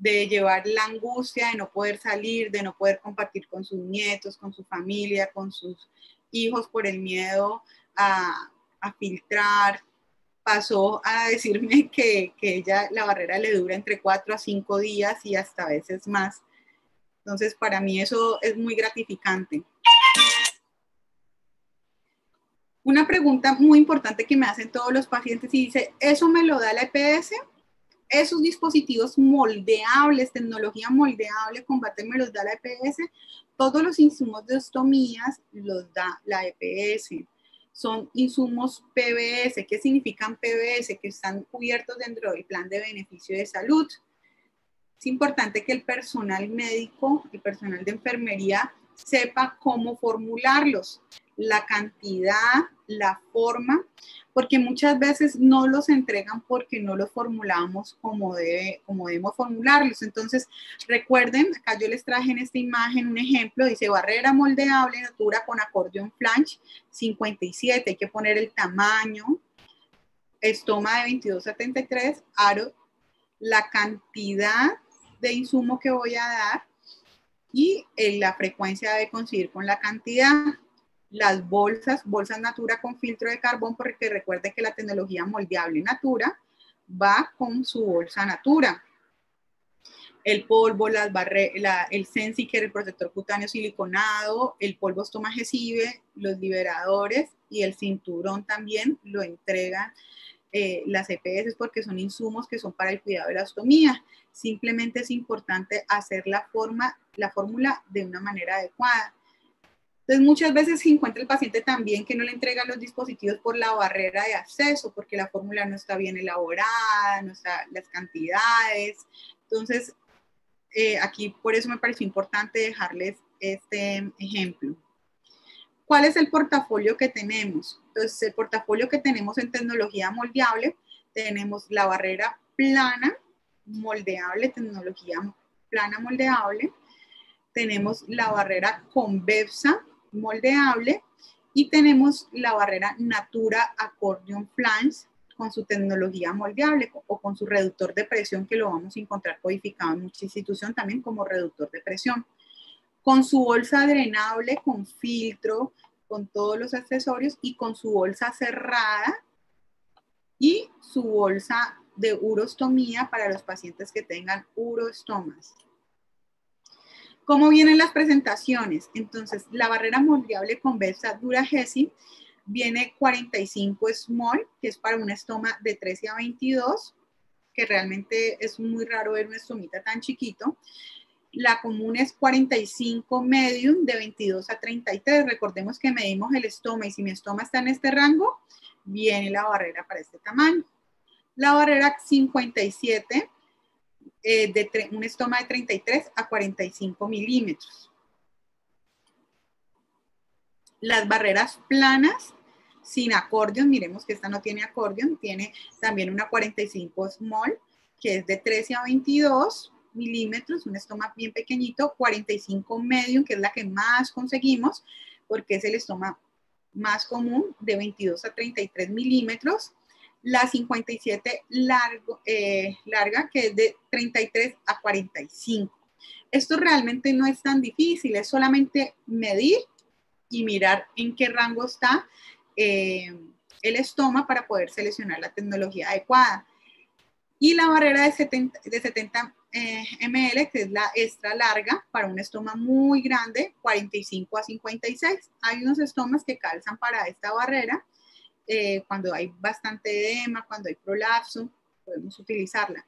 de llevar la angustia de no poder salir, de no poder compartir con sus nietos, con su familia, con sus hijos por el miedo a, filtrar. Pasó a decirme que, que, ella la barrera le dura entre cuatro a cinco días y hasta a veces más. Entonces, para mí eso es muy gratificante. Una pregunta muy importante que me hacen todos los pacientes y dice, ¿eso me lo da la EPS? Esos dispositivos moldeables, tecnología moldeable, combate me los da la EPS, todos los insumos de ostomías los da la EPS. Son insumos PBS. ¿Qué significan PBS? Que están cubiertos dentro del plan de beneficio de salud. Es importante que el personal médico, el personal de enfermería, sepa cómo formularlos, la cantidad, la forma, porque muchas veces no los entregan porque no los formulamos como, debe, como debemos formularlos. Entonces, recuerden, acá yo les traje en esta imagen un ejemplo, dice barrera moldeable natura con acordeón flange 57, hay que poner el tamaño, estoma de 22 a 73, aro, la cantidad de insumo que voy a dar y eh, la frecuencia debe coincidir con la cantidad las bolsas, bolsas Natura con filtro de carbón, porque recuerde que la tecnología moldeable Natura va con su bolsa Natura. El polvo, las barre la, el Sensiker, el protector cutáneo siliconado, el polvo estomagesive, los liberadores y el cinturón también lo entregan eh, las EPS porque son insumos que son para el cuidado de la ostomía. Simplemente es importante hacer la, forma, la fórmula de una manera adecuada. Entonces, muchas veces se encuentra el paciente también que no le entrega los dispositivos por la barrera de acceso, porque la fórmula no está bien elaborada, no están las cantidades. Entonces, eh, aquí por eso me pareció importante dejarles este ejemplo. ¿Cuál es el portafolio que tenemos? Entonces, el portafolio que tenemos en tecnología moldeable, tenemos la barrera plana, moldeable, tecnología plana moldeable, tenemos la barrera convexa moldeable y tenemos la barrera Natura Accordion Flange con su tecnología moldeable o con su reductor de presión que lo vamos a encontrar codificado en mucha institución también como reductor de presión. Con su bolsa drenable, con filtro, con todos los accesorios y con su bolsa cerrada y su bolsa de urostomía para los pacientes que tengan urostomas. ¿Cómo vienen las presentaciones? Entonces, la barrera moldeable convexa Duragesi viene 45 small, que es para un estoma de 13 a 22, que realmente es muy raro ver un estomita tan chiquito. La común es 45 medium de 22 a 33. Recordemos que medimos el estoma y si mi estoma está en este rango, viene la barrera para este tamaño. La barrera 57 eh, de un estoma de 33 a 45 milímetros. Las barreras planas sin acordeón, miremos que esta no tiene acordeón, tiene también una 45 small, que es de 13 a 22 milímetros, un estoma bien pequeñito, 45 medium, que es la que más conseguimos, porque es el estoma más común, de 22 a 33 milímetros, la 57 largo, eh, larga, que es de 33 a 45. Esto realmente no es tan difícil, es solamente medir y mirar en qué rango está eh, el estoma para poder seleccionar la tecnología adecuada. Y la barrera de 70, de 70 eh, ml, que es la extra larga para un estoma muy grande, 45 a 56. Hay unos estomas que calzan para esta barrera eh, cuando hay bastante edema, cuando hay prolapso, podemos utilizarla.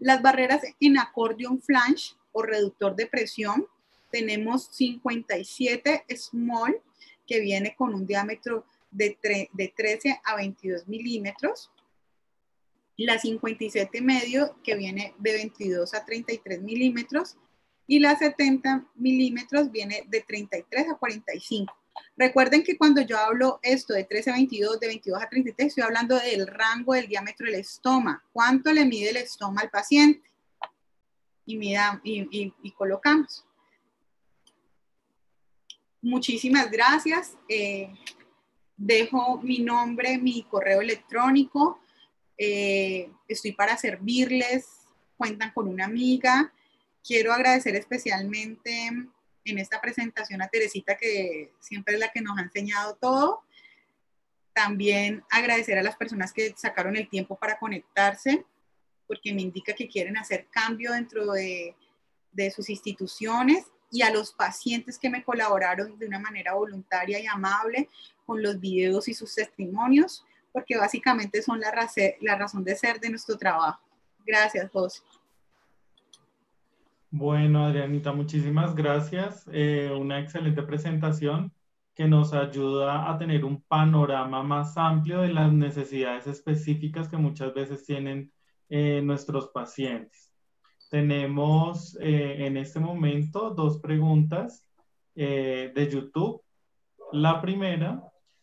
Las barreras en acordeon flange o reductor de presión, tenemos 57 small, que viene con un diámetro de, de 13 a 22 milímetros. La 57 medio, que viene de 22 a 33 milímetros. Y la 70 milímetros viene de 33 a 45. Recuerden que cuando yo hablo esto de 13 a 22, de 22 a 33, estoy hablando del rango del diámetro del estoma. ¿Cuánto le mide el estoma al paciente? Y, mida, y, colocamos. Muchísimas gracias. Eh, dejo mi nombre, mi correo electrónico. Eh, estoy para servirles. Cuentan con una amiga. Quiero agradecer especialmente en esta presentación a Teresita, que siempre es la que nos ha enseñado todo. También agradecer a las personas que sacaron el tiempo para conectarse, porque me indica que quieren hacer cambio dentro de, de sus instituciones y a los pacientes que me colaboraron de una manera voluntaria y amable con los videos y sus testimonios, porque básicamente son la, la razón de ser de nuestro trabajo. Gracias, José. Bueno, Adrianita, muchísimas gracias. Eh, una excelente presentación que nos ayuda a tener un panorama más amplio de las necesidades específicas que muchas veces tienen eh, nuestros pacientes. Tenemos eh, en este momento dos preguntas de YouTube. La primera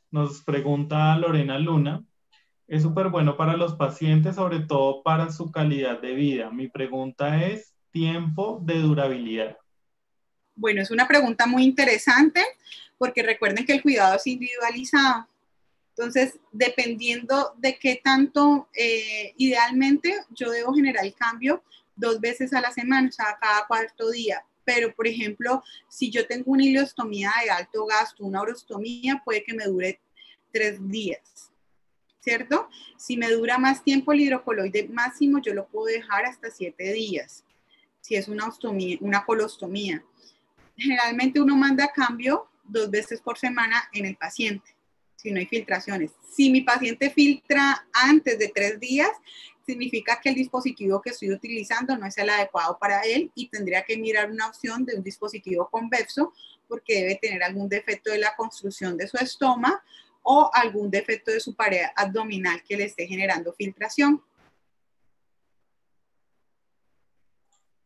nos pregunta Lorena Luna. Es súper bueno para los pacientes, sobre todo para su calidad de vida. Mi pregunta es, tiempo de durabilidad? Bueno, es una pregunta muy interesante porque recuerden que el cuidado es individualizado. Entonces, dependiendo de qué tanto, eh, idealmente yo debo generar el cambio dos veces a la semana, o sea, cada cuarto día. Pero, por ejemplo, si yo tengo una ileostomía de alto gasto, una orostomía, puede que me dure tres días, ¿cierto? Si me dura más tiempo el hidrocoloide máximo, yo lo puedo dejar hasta siete días si es una, ostomía, una colostomía. Generalmente uno manda cambio dos veces por semana en el paciente, si no hay filtraciones. Si mi paciente filtra antes de tres días, significa que el dispositivo que estoy utilizando no es el adecuado para él y tendría que mirar una opción de un dispositivo convexo porque debe tener algún defecto de la construcción de su estoma o algún defecto de su pared abdominal que le esté generando filtración.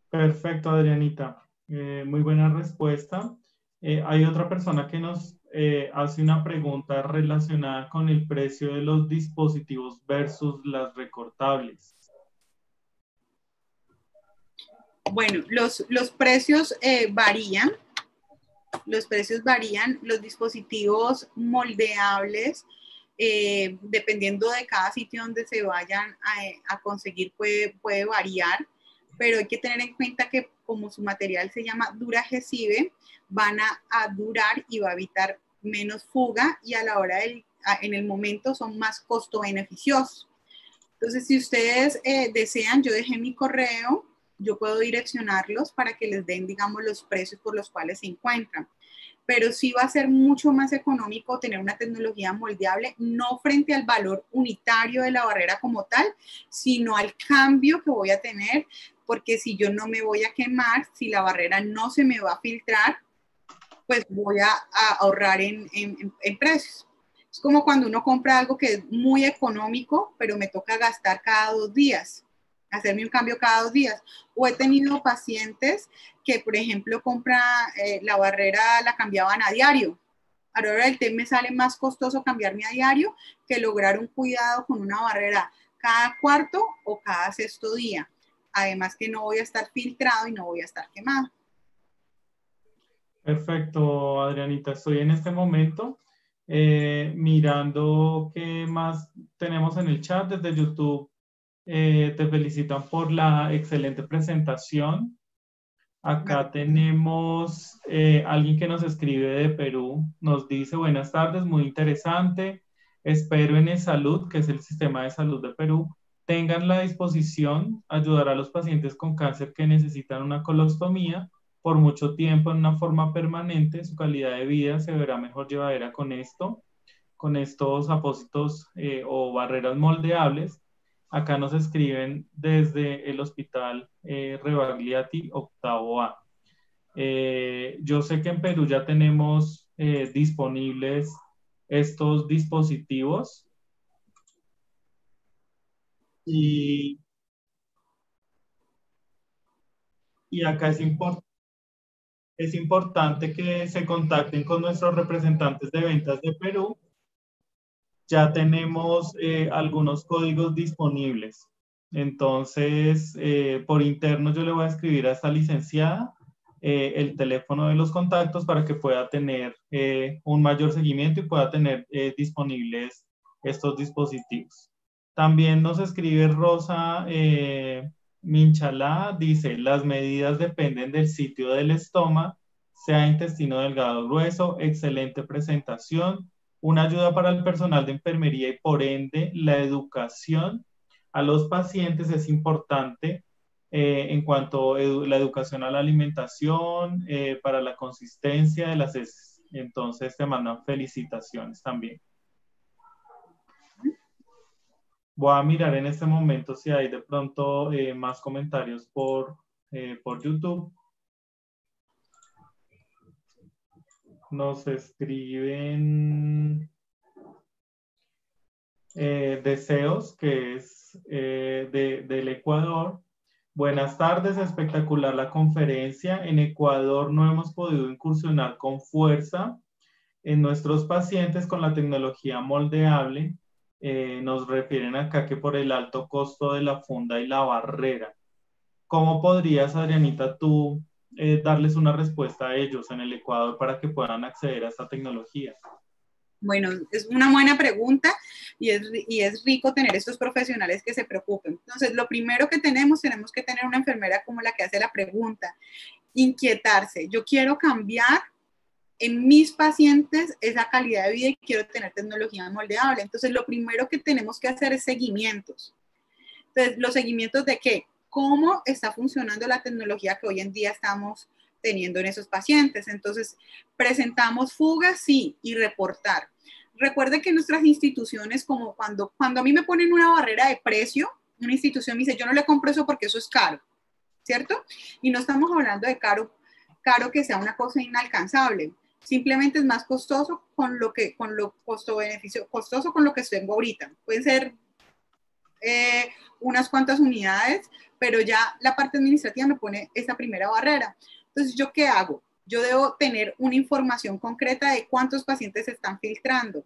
Perfecto, Adrianita. Eh, muy buena respuesta. Eh, hay otra persona que nos eh, hace una pregunta relacionada con el precio de los dispositivos versus las recortables. Bueno, los, los precios varían. Los precios varían. Los dispositivos moldeables, dependiendo de cada sitio donde se vayan a, a conseguir, puede, puede variar pero hay que tener en cuenta que como su material se llama duragesive, van a, durar y va a evitar menos fuga y a la hora del, en el momento son más costo beneficiosos. Entonces, si ustedes eh, desean, yo dejé mi correo, yo puedo direccionarlos para que les den, digamos, los precios por los cuales se encuentran. Pero sí va a ser mucho más económico tener una tecnología moldeable, no frente al valor unitario de la barrera como tal, sino al cambio que voy a tener porque si yo no me voy a quemar, si la barrera no se me va a filtrar, pues voy a, ahorrar en, en, precios. Es como cuando uno compra algo que es muy económico, pero me toca gastar cada dos días, hacerme un cambio cada dos días. O he tenido pacientes que, por ejemplo, compra eh, la barrera, la cambiaban a diario. Ahora el té me sale más costoso cambiarme a diario que lograr un cuidado con una barrera cada cuarto o cada sexto día. Además que no voy a estar filtrado y no voy a estar quemado. Perfecto, Adrianita. Estoy en este momento eh, mirando qué más tenemos en el chat desde YouTube. Eh, te felicitan por la excelente presentación. Acá tenemos eh, alguien que nos escribe de Perú. Nos dice, buenas tardes, muy interesante. Espero en el Salud, que es el sistema de salud de Perú, tengan la disposición ayudar a los pacientes con cáncer que necesitan una colostomía por mucho tiempo en una forma permanente, su calidad de vida se verá mejor llevadera con esto, con estos apósitos eh, o barreras moldeables. Acá nos escriben desde el hospital eh, Rebagliati Octavo A. Eh, yo sé que en Perú ya tenemos disponibles estos dispositivos y, acá es, es importante que se contacten con nuestros representantes de ventas de Perú. Ya tenemos eh, algunos códigos disponibles. Entonces, eh, por interno yo le voy a escribir a esta licenciada eh, el teléfono de los contactos para que pueda tener un mayor seguimiento y pueda tener disponibles estos dispositivos. También nos escribe Rosa eh, Minchalá, dice, las medidas dependen del sitio del estómago, sea intestino delgado grueso, excelente presentación, una ayuda para el personal de enfermería y por ende la educación a los pacientes es importante eh, en cuanto a la educación a la alimentación, eh, para la consistencia de las heces. Entonces te mandan felicitaciones también. Voy a mirar en este momento si hay de pronto eh, más comentarios por, eh, por YouTube. Nos escriben eh, Deseos, que es de, del Ecuador. Buenas tardes, espectacular la conferencia. En Ecuador no hemos podido incursionar con fuerza en nuestros pacientes con la tecnología moldeable eh, nos refieren acá que por el alto costo de la funda y la barrera. ¿Cómo podrías, Adrianita, tú eh, darles una respuesta a ellos en el Ecuador para que puedan acceder a esta tecnología? Bueno, es una buena pregunta y es, y es rico tener estos profesionales que se preocupen. Entonces, lo primero que tenemos, tenemos que tener una enfermera como la que hace la pregunta, inquietarse. Yo quiero cambiar en mis pacientes esa calidad de vida y quiero tener tecnología moldeable. Entonces, lo primero que tenemos que hacer es seguimientos. Entonces, los seguimientos de qué? ¿Cómo está funcionando la tecnología que hoy en día estamos teniendo en esos pacientes? Entonces, presentamos fugas, sí, y reportar. Recuerde que nuestras instituciones, como cuando, cuando a mí me ponen una barrera de precio, una institución me dice, yo no le compro eso porque eso es caro, ¿cierto? Y no estamos hablando de caro, caro que sea una cosa inalcanzable Simplemente es más costoso con lo que, con lo costo-beneficio, costoso con lo que tengo ahorita. Pueden ser eh, unas cuantas unidades, pero ya la parte administrativa me pone esa primera barrera. Entonces, ¿yo qué hago? Yo debo tener una información concreta de cuántos pacientes se están filtrando,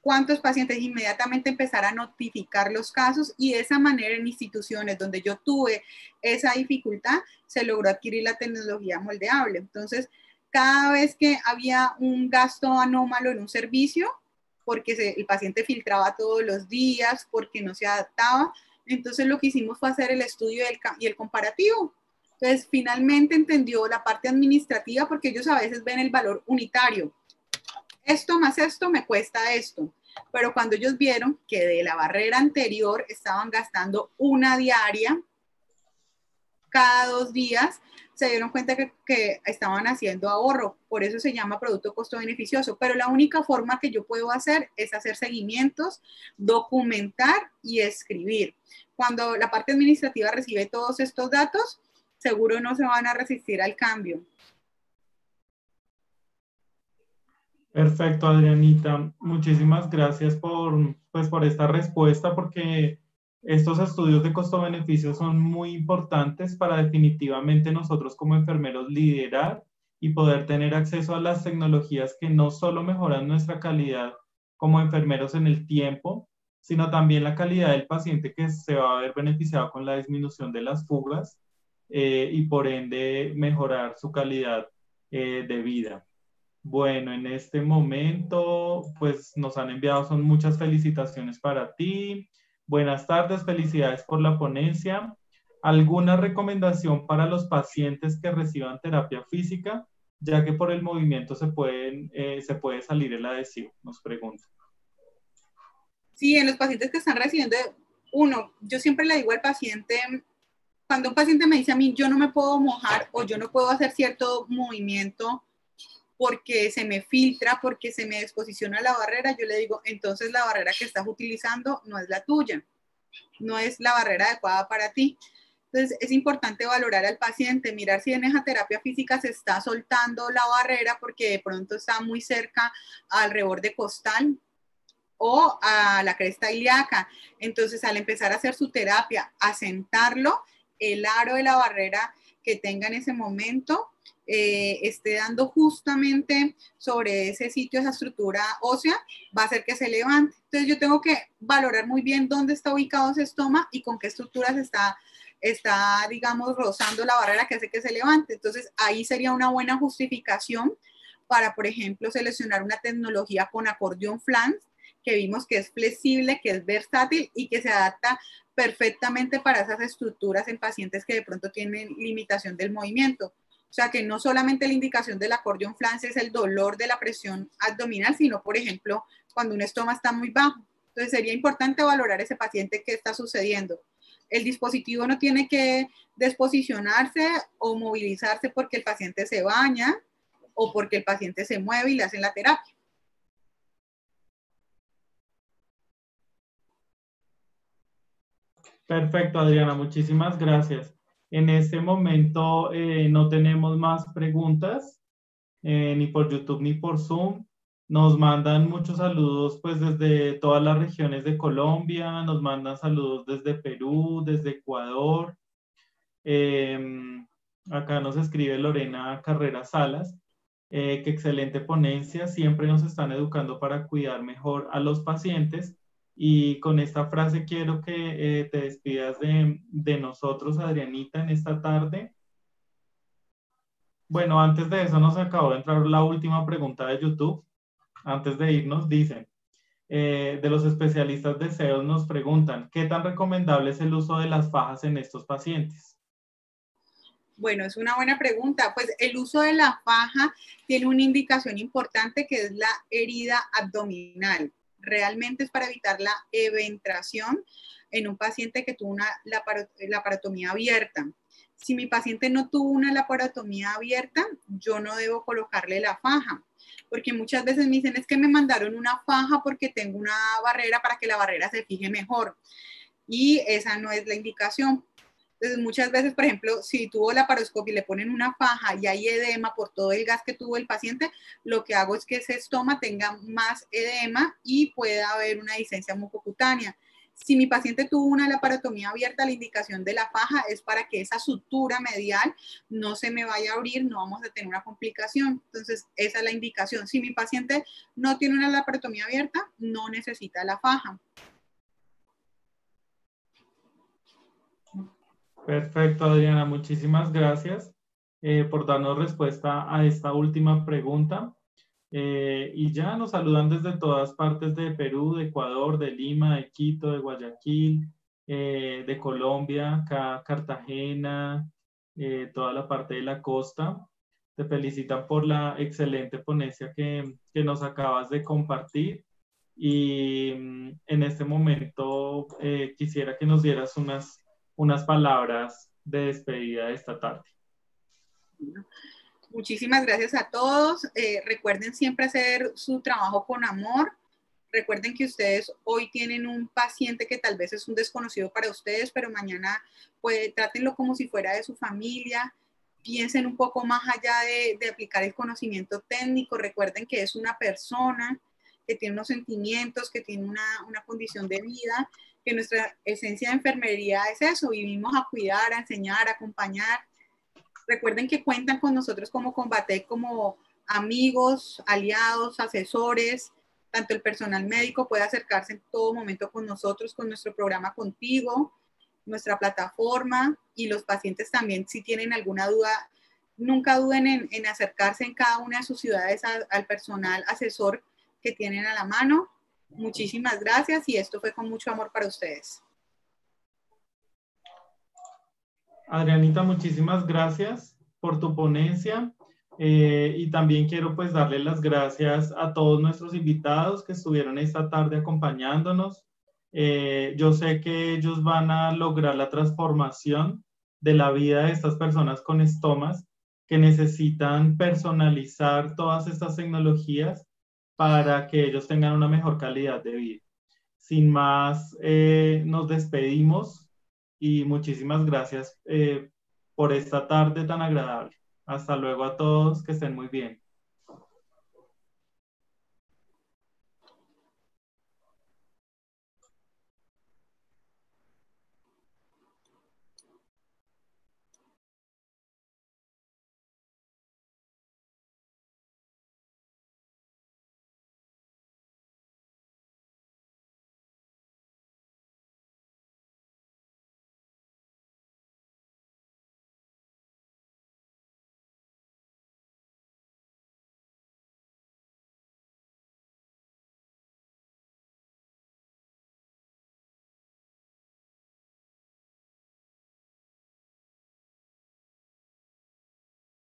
cuántos pacientes inmediatamente empezar a notificar los casos y de esa manera en instituciones donde yo tuve esa dificultad se logró adquirir la tecnología moldeable. Entonces, cada vez que había un gasto anómalo en un servicio, porque el paciente filtraba todos los días, porque no se adaptaba, entonces lo que hicimos fue hacer el estudio y el comparativo. Entonces, finalmente entendió la parte administrativa porque ellos a veces ven el valor unitario esto más esto me cuesta esto. Pero cuando ellos vieron que de la barrera anterior estaban gastando una diaria cada dos días, se dieron cuenta que, estaban haciendo ahorro. Por eso se llama producto costo beneficioso. Pero la única forma que yo puedo hacer es hacer seguimientos, documentar y escribir. Cuando la parte administrativa recibe todos estos datos, seguro no se van a resistir al cambio. Perfecto, Adrianita. Muchísimas gracias por, pues, por esta respuesta, porque estos estudios de costo-beneficio son muy importantes para definitivamente nosotros como enfermeros liderar y poder tener acceso a las tecnologías que no solo mejoran nuestra calidad como enfermeros en el tiempo, sino también la calidad del paciente que se va a ver beneficiado con la disminución de las fugas eh, y por ende mejorar su calidad eh, de vida. Bueno, en este momento, pues nos han enviado, son muchas felicitaciones para ti. Buenas tardes, felicidades por la ponencia. ¿Alguna recomendación para los pacientes que reciban terapia física, ya que por el movimiento eh, se puede salir el adhesivo? Nos pregunta. Sí, en los pacientes que están recibiendo, uno, yo siempre le digo al paciente, cuando un paciente me dice a mí, yo no me puedo mojar o yo no puedo hacer cierto movimiento, porque se me filtra, porque se me desposiciona la barrera, yo le digo, entonces la barrera que estás utilizando no es la tuya, no es la barrera adecuada para ti. Entonces es importante valorar al paciente, mirar si en esa terapia física se está soltando la barrera porque de pronto está muy cerca al reborde costal o a la cresta ilíaca. Entonces al empezar a hacer su terapia, asentarlo, el aro de la barrera que tenga en ese momento eh, esté dando justamente sobre ese sitio, esa estructura ósea, va a hacer que se levante. Entonces yo tengo que valorar muy bien dónde está ubicado ese estoma y con qué estructuras está, está, digamos, rozando la barrera que hace que se levante. Entonces ahí sería una buena justificación para, por ejemplo, seleccionar una tecnología con acordeón flans, que vimos que es flexible, que es versátil y que se adapta perfectamente para esas estructuras en pacientes que de pronto tienen limitación del movimiento. O sea que no solamente la indicación del acordeón flance es el dolor de la presión abdominal, sino, por ejemplo, cuando un estómago está muy bajo. Entonces sería importante valorar ese paciente qué está sucediendo. El dispositivo no tiene que desposicionarse o movilizarse porque el paciente se baña o porque el paciente se mueve y le hacen la terapia. Perfecto, Adriana, muchísimas gracias. En este momento eh, no tenemos más preguntas, eh, ni por YouTube ni por Zoom. Nos mandan muchos saludos pues desde todas las regiones de Colombia, nos mandan saludos desde Perú, desde Ecuador. Em, acá nos escribe Lorena Carrera Salas, eh, que excelente ponencia, siempre nos están educando para cuidar mejor a los pacientes y con esta frase quiero que eh, te despidas de, nosotros, Adrianita, en esta tarde. Bueno, antes de eso nos acabó de entrar la última pregunta de YouTube. Antes de irnos, dicen, eh, de los especialistas de SEO nos preguntan, ¿qué tan recomendable es el uso de las fajas en estos pacientes? Bueno, es una buena pregunta. Pues el uso de la faja tiene una indicación importante que es la herida abdominal realmente es para evitar la eventración en un paciente que tuvo una laparotomía abierta. Si mi paciente no tuvo una laparotomía abierta, yo no debo colocarle la faja, porque muchas veces me dicen es que me mandaron una faja porque tengo una barrera para que la barrera se fije mejor. Y esa no es la indicación. Entonces, muchas veces, por ejemplo, si tuvo la paroscopia y le ponen una faja y hay edema por todo el gas que tuvo el paciente, lo que hago es que ese estoma tenga más edema y pueda haber una disencia mucocutánea. Si mi paciente tuvo una laparotomía abierta, la indicación de la faja es para que esa sutura medial no se me vaya a abrir, no vamos a tener una complicación. Entonces, esa es la indicación. Si mi paciente no tiene una laparotomía abierta, no necesita la faja. Perfecto, Adriana. Muchísimas gracias eh, por darnos respuesta a esta última pregunta. Eh, y ya nos saludan desde todas partes de Perú, de Ecuador, de Lima, de Quito, de Guayaquil, eh, de Colombia, Cartagena, toda la parte de la costa. Te felicitan por la excelente ponencia que, que nos acabas de compartir. Y mm, en este momento quisiera que nos dieras unas, unas palabras de despedida de esta tarde. Muchísimas gracias a todos. Eh, recuerden siempre hacer su trabajo con amor. Recuerden que ustedes hoy tienen un paciente que tal vez es un desconocido para ustedes, pero mañana puede, trátenlo como si fuera de su familia. Piensen un poco más allá de, de aplicar el conocimiento técnico. Recuerden que es una persona que tiene unos sentimientos, que tiene una, una condición de vida, que nuestra esencia de enfermería es eso, vivimos a cuidar, a enseñar, a acompañar Recuerden que cuentan con nosotros como Combate, como amigos, aliados, asesores, tanto el personal médico puede acercarse en todo momento con nosotros, con nuestro programa Contigo, nuestra plataforma y los pacientes también, si tienen alguna duda, nunca duden en, acercarse en cada una de sus ciudades al personal asesor que tienen a la mano. Muchísimas gracias y esto fue con mucho amor para ustedes. Adrianita, muchísimas gracias por tu ponencia eh, y también quiero pues darle las gracias a todos nuestros invitados que estuvieron esta tarde acompañándonos. Eh, yo sé que ellos van a lograr la transformación de la vida de estas personas con estomas que necesitan personalizar todas estas tecnologías para que ellos tengan una mejor calidad de vida. Sin más, eh, nos despedimos y muchísimas gracias eh, por esta tarde tan agradable. Hasta luego a todos, que estén muy bien.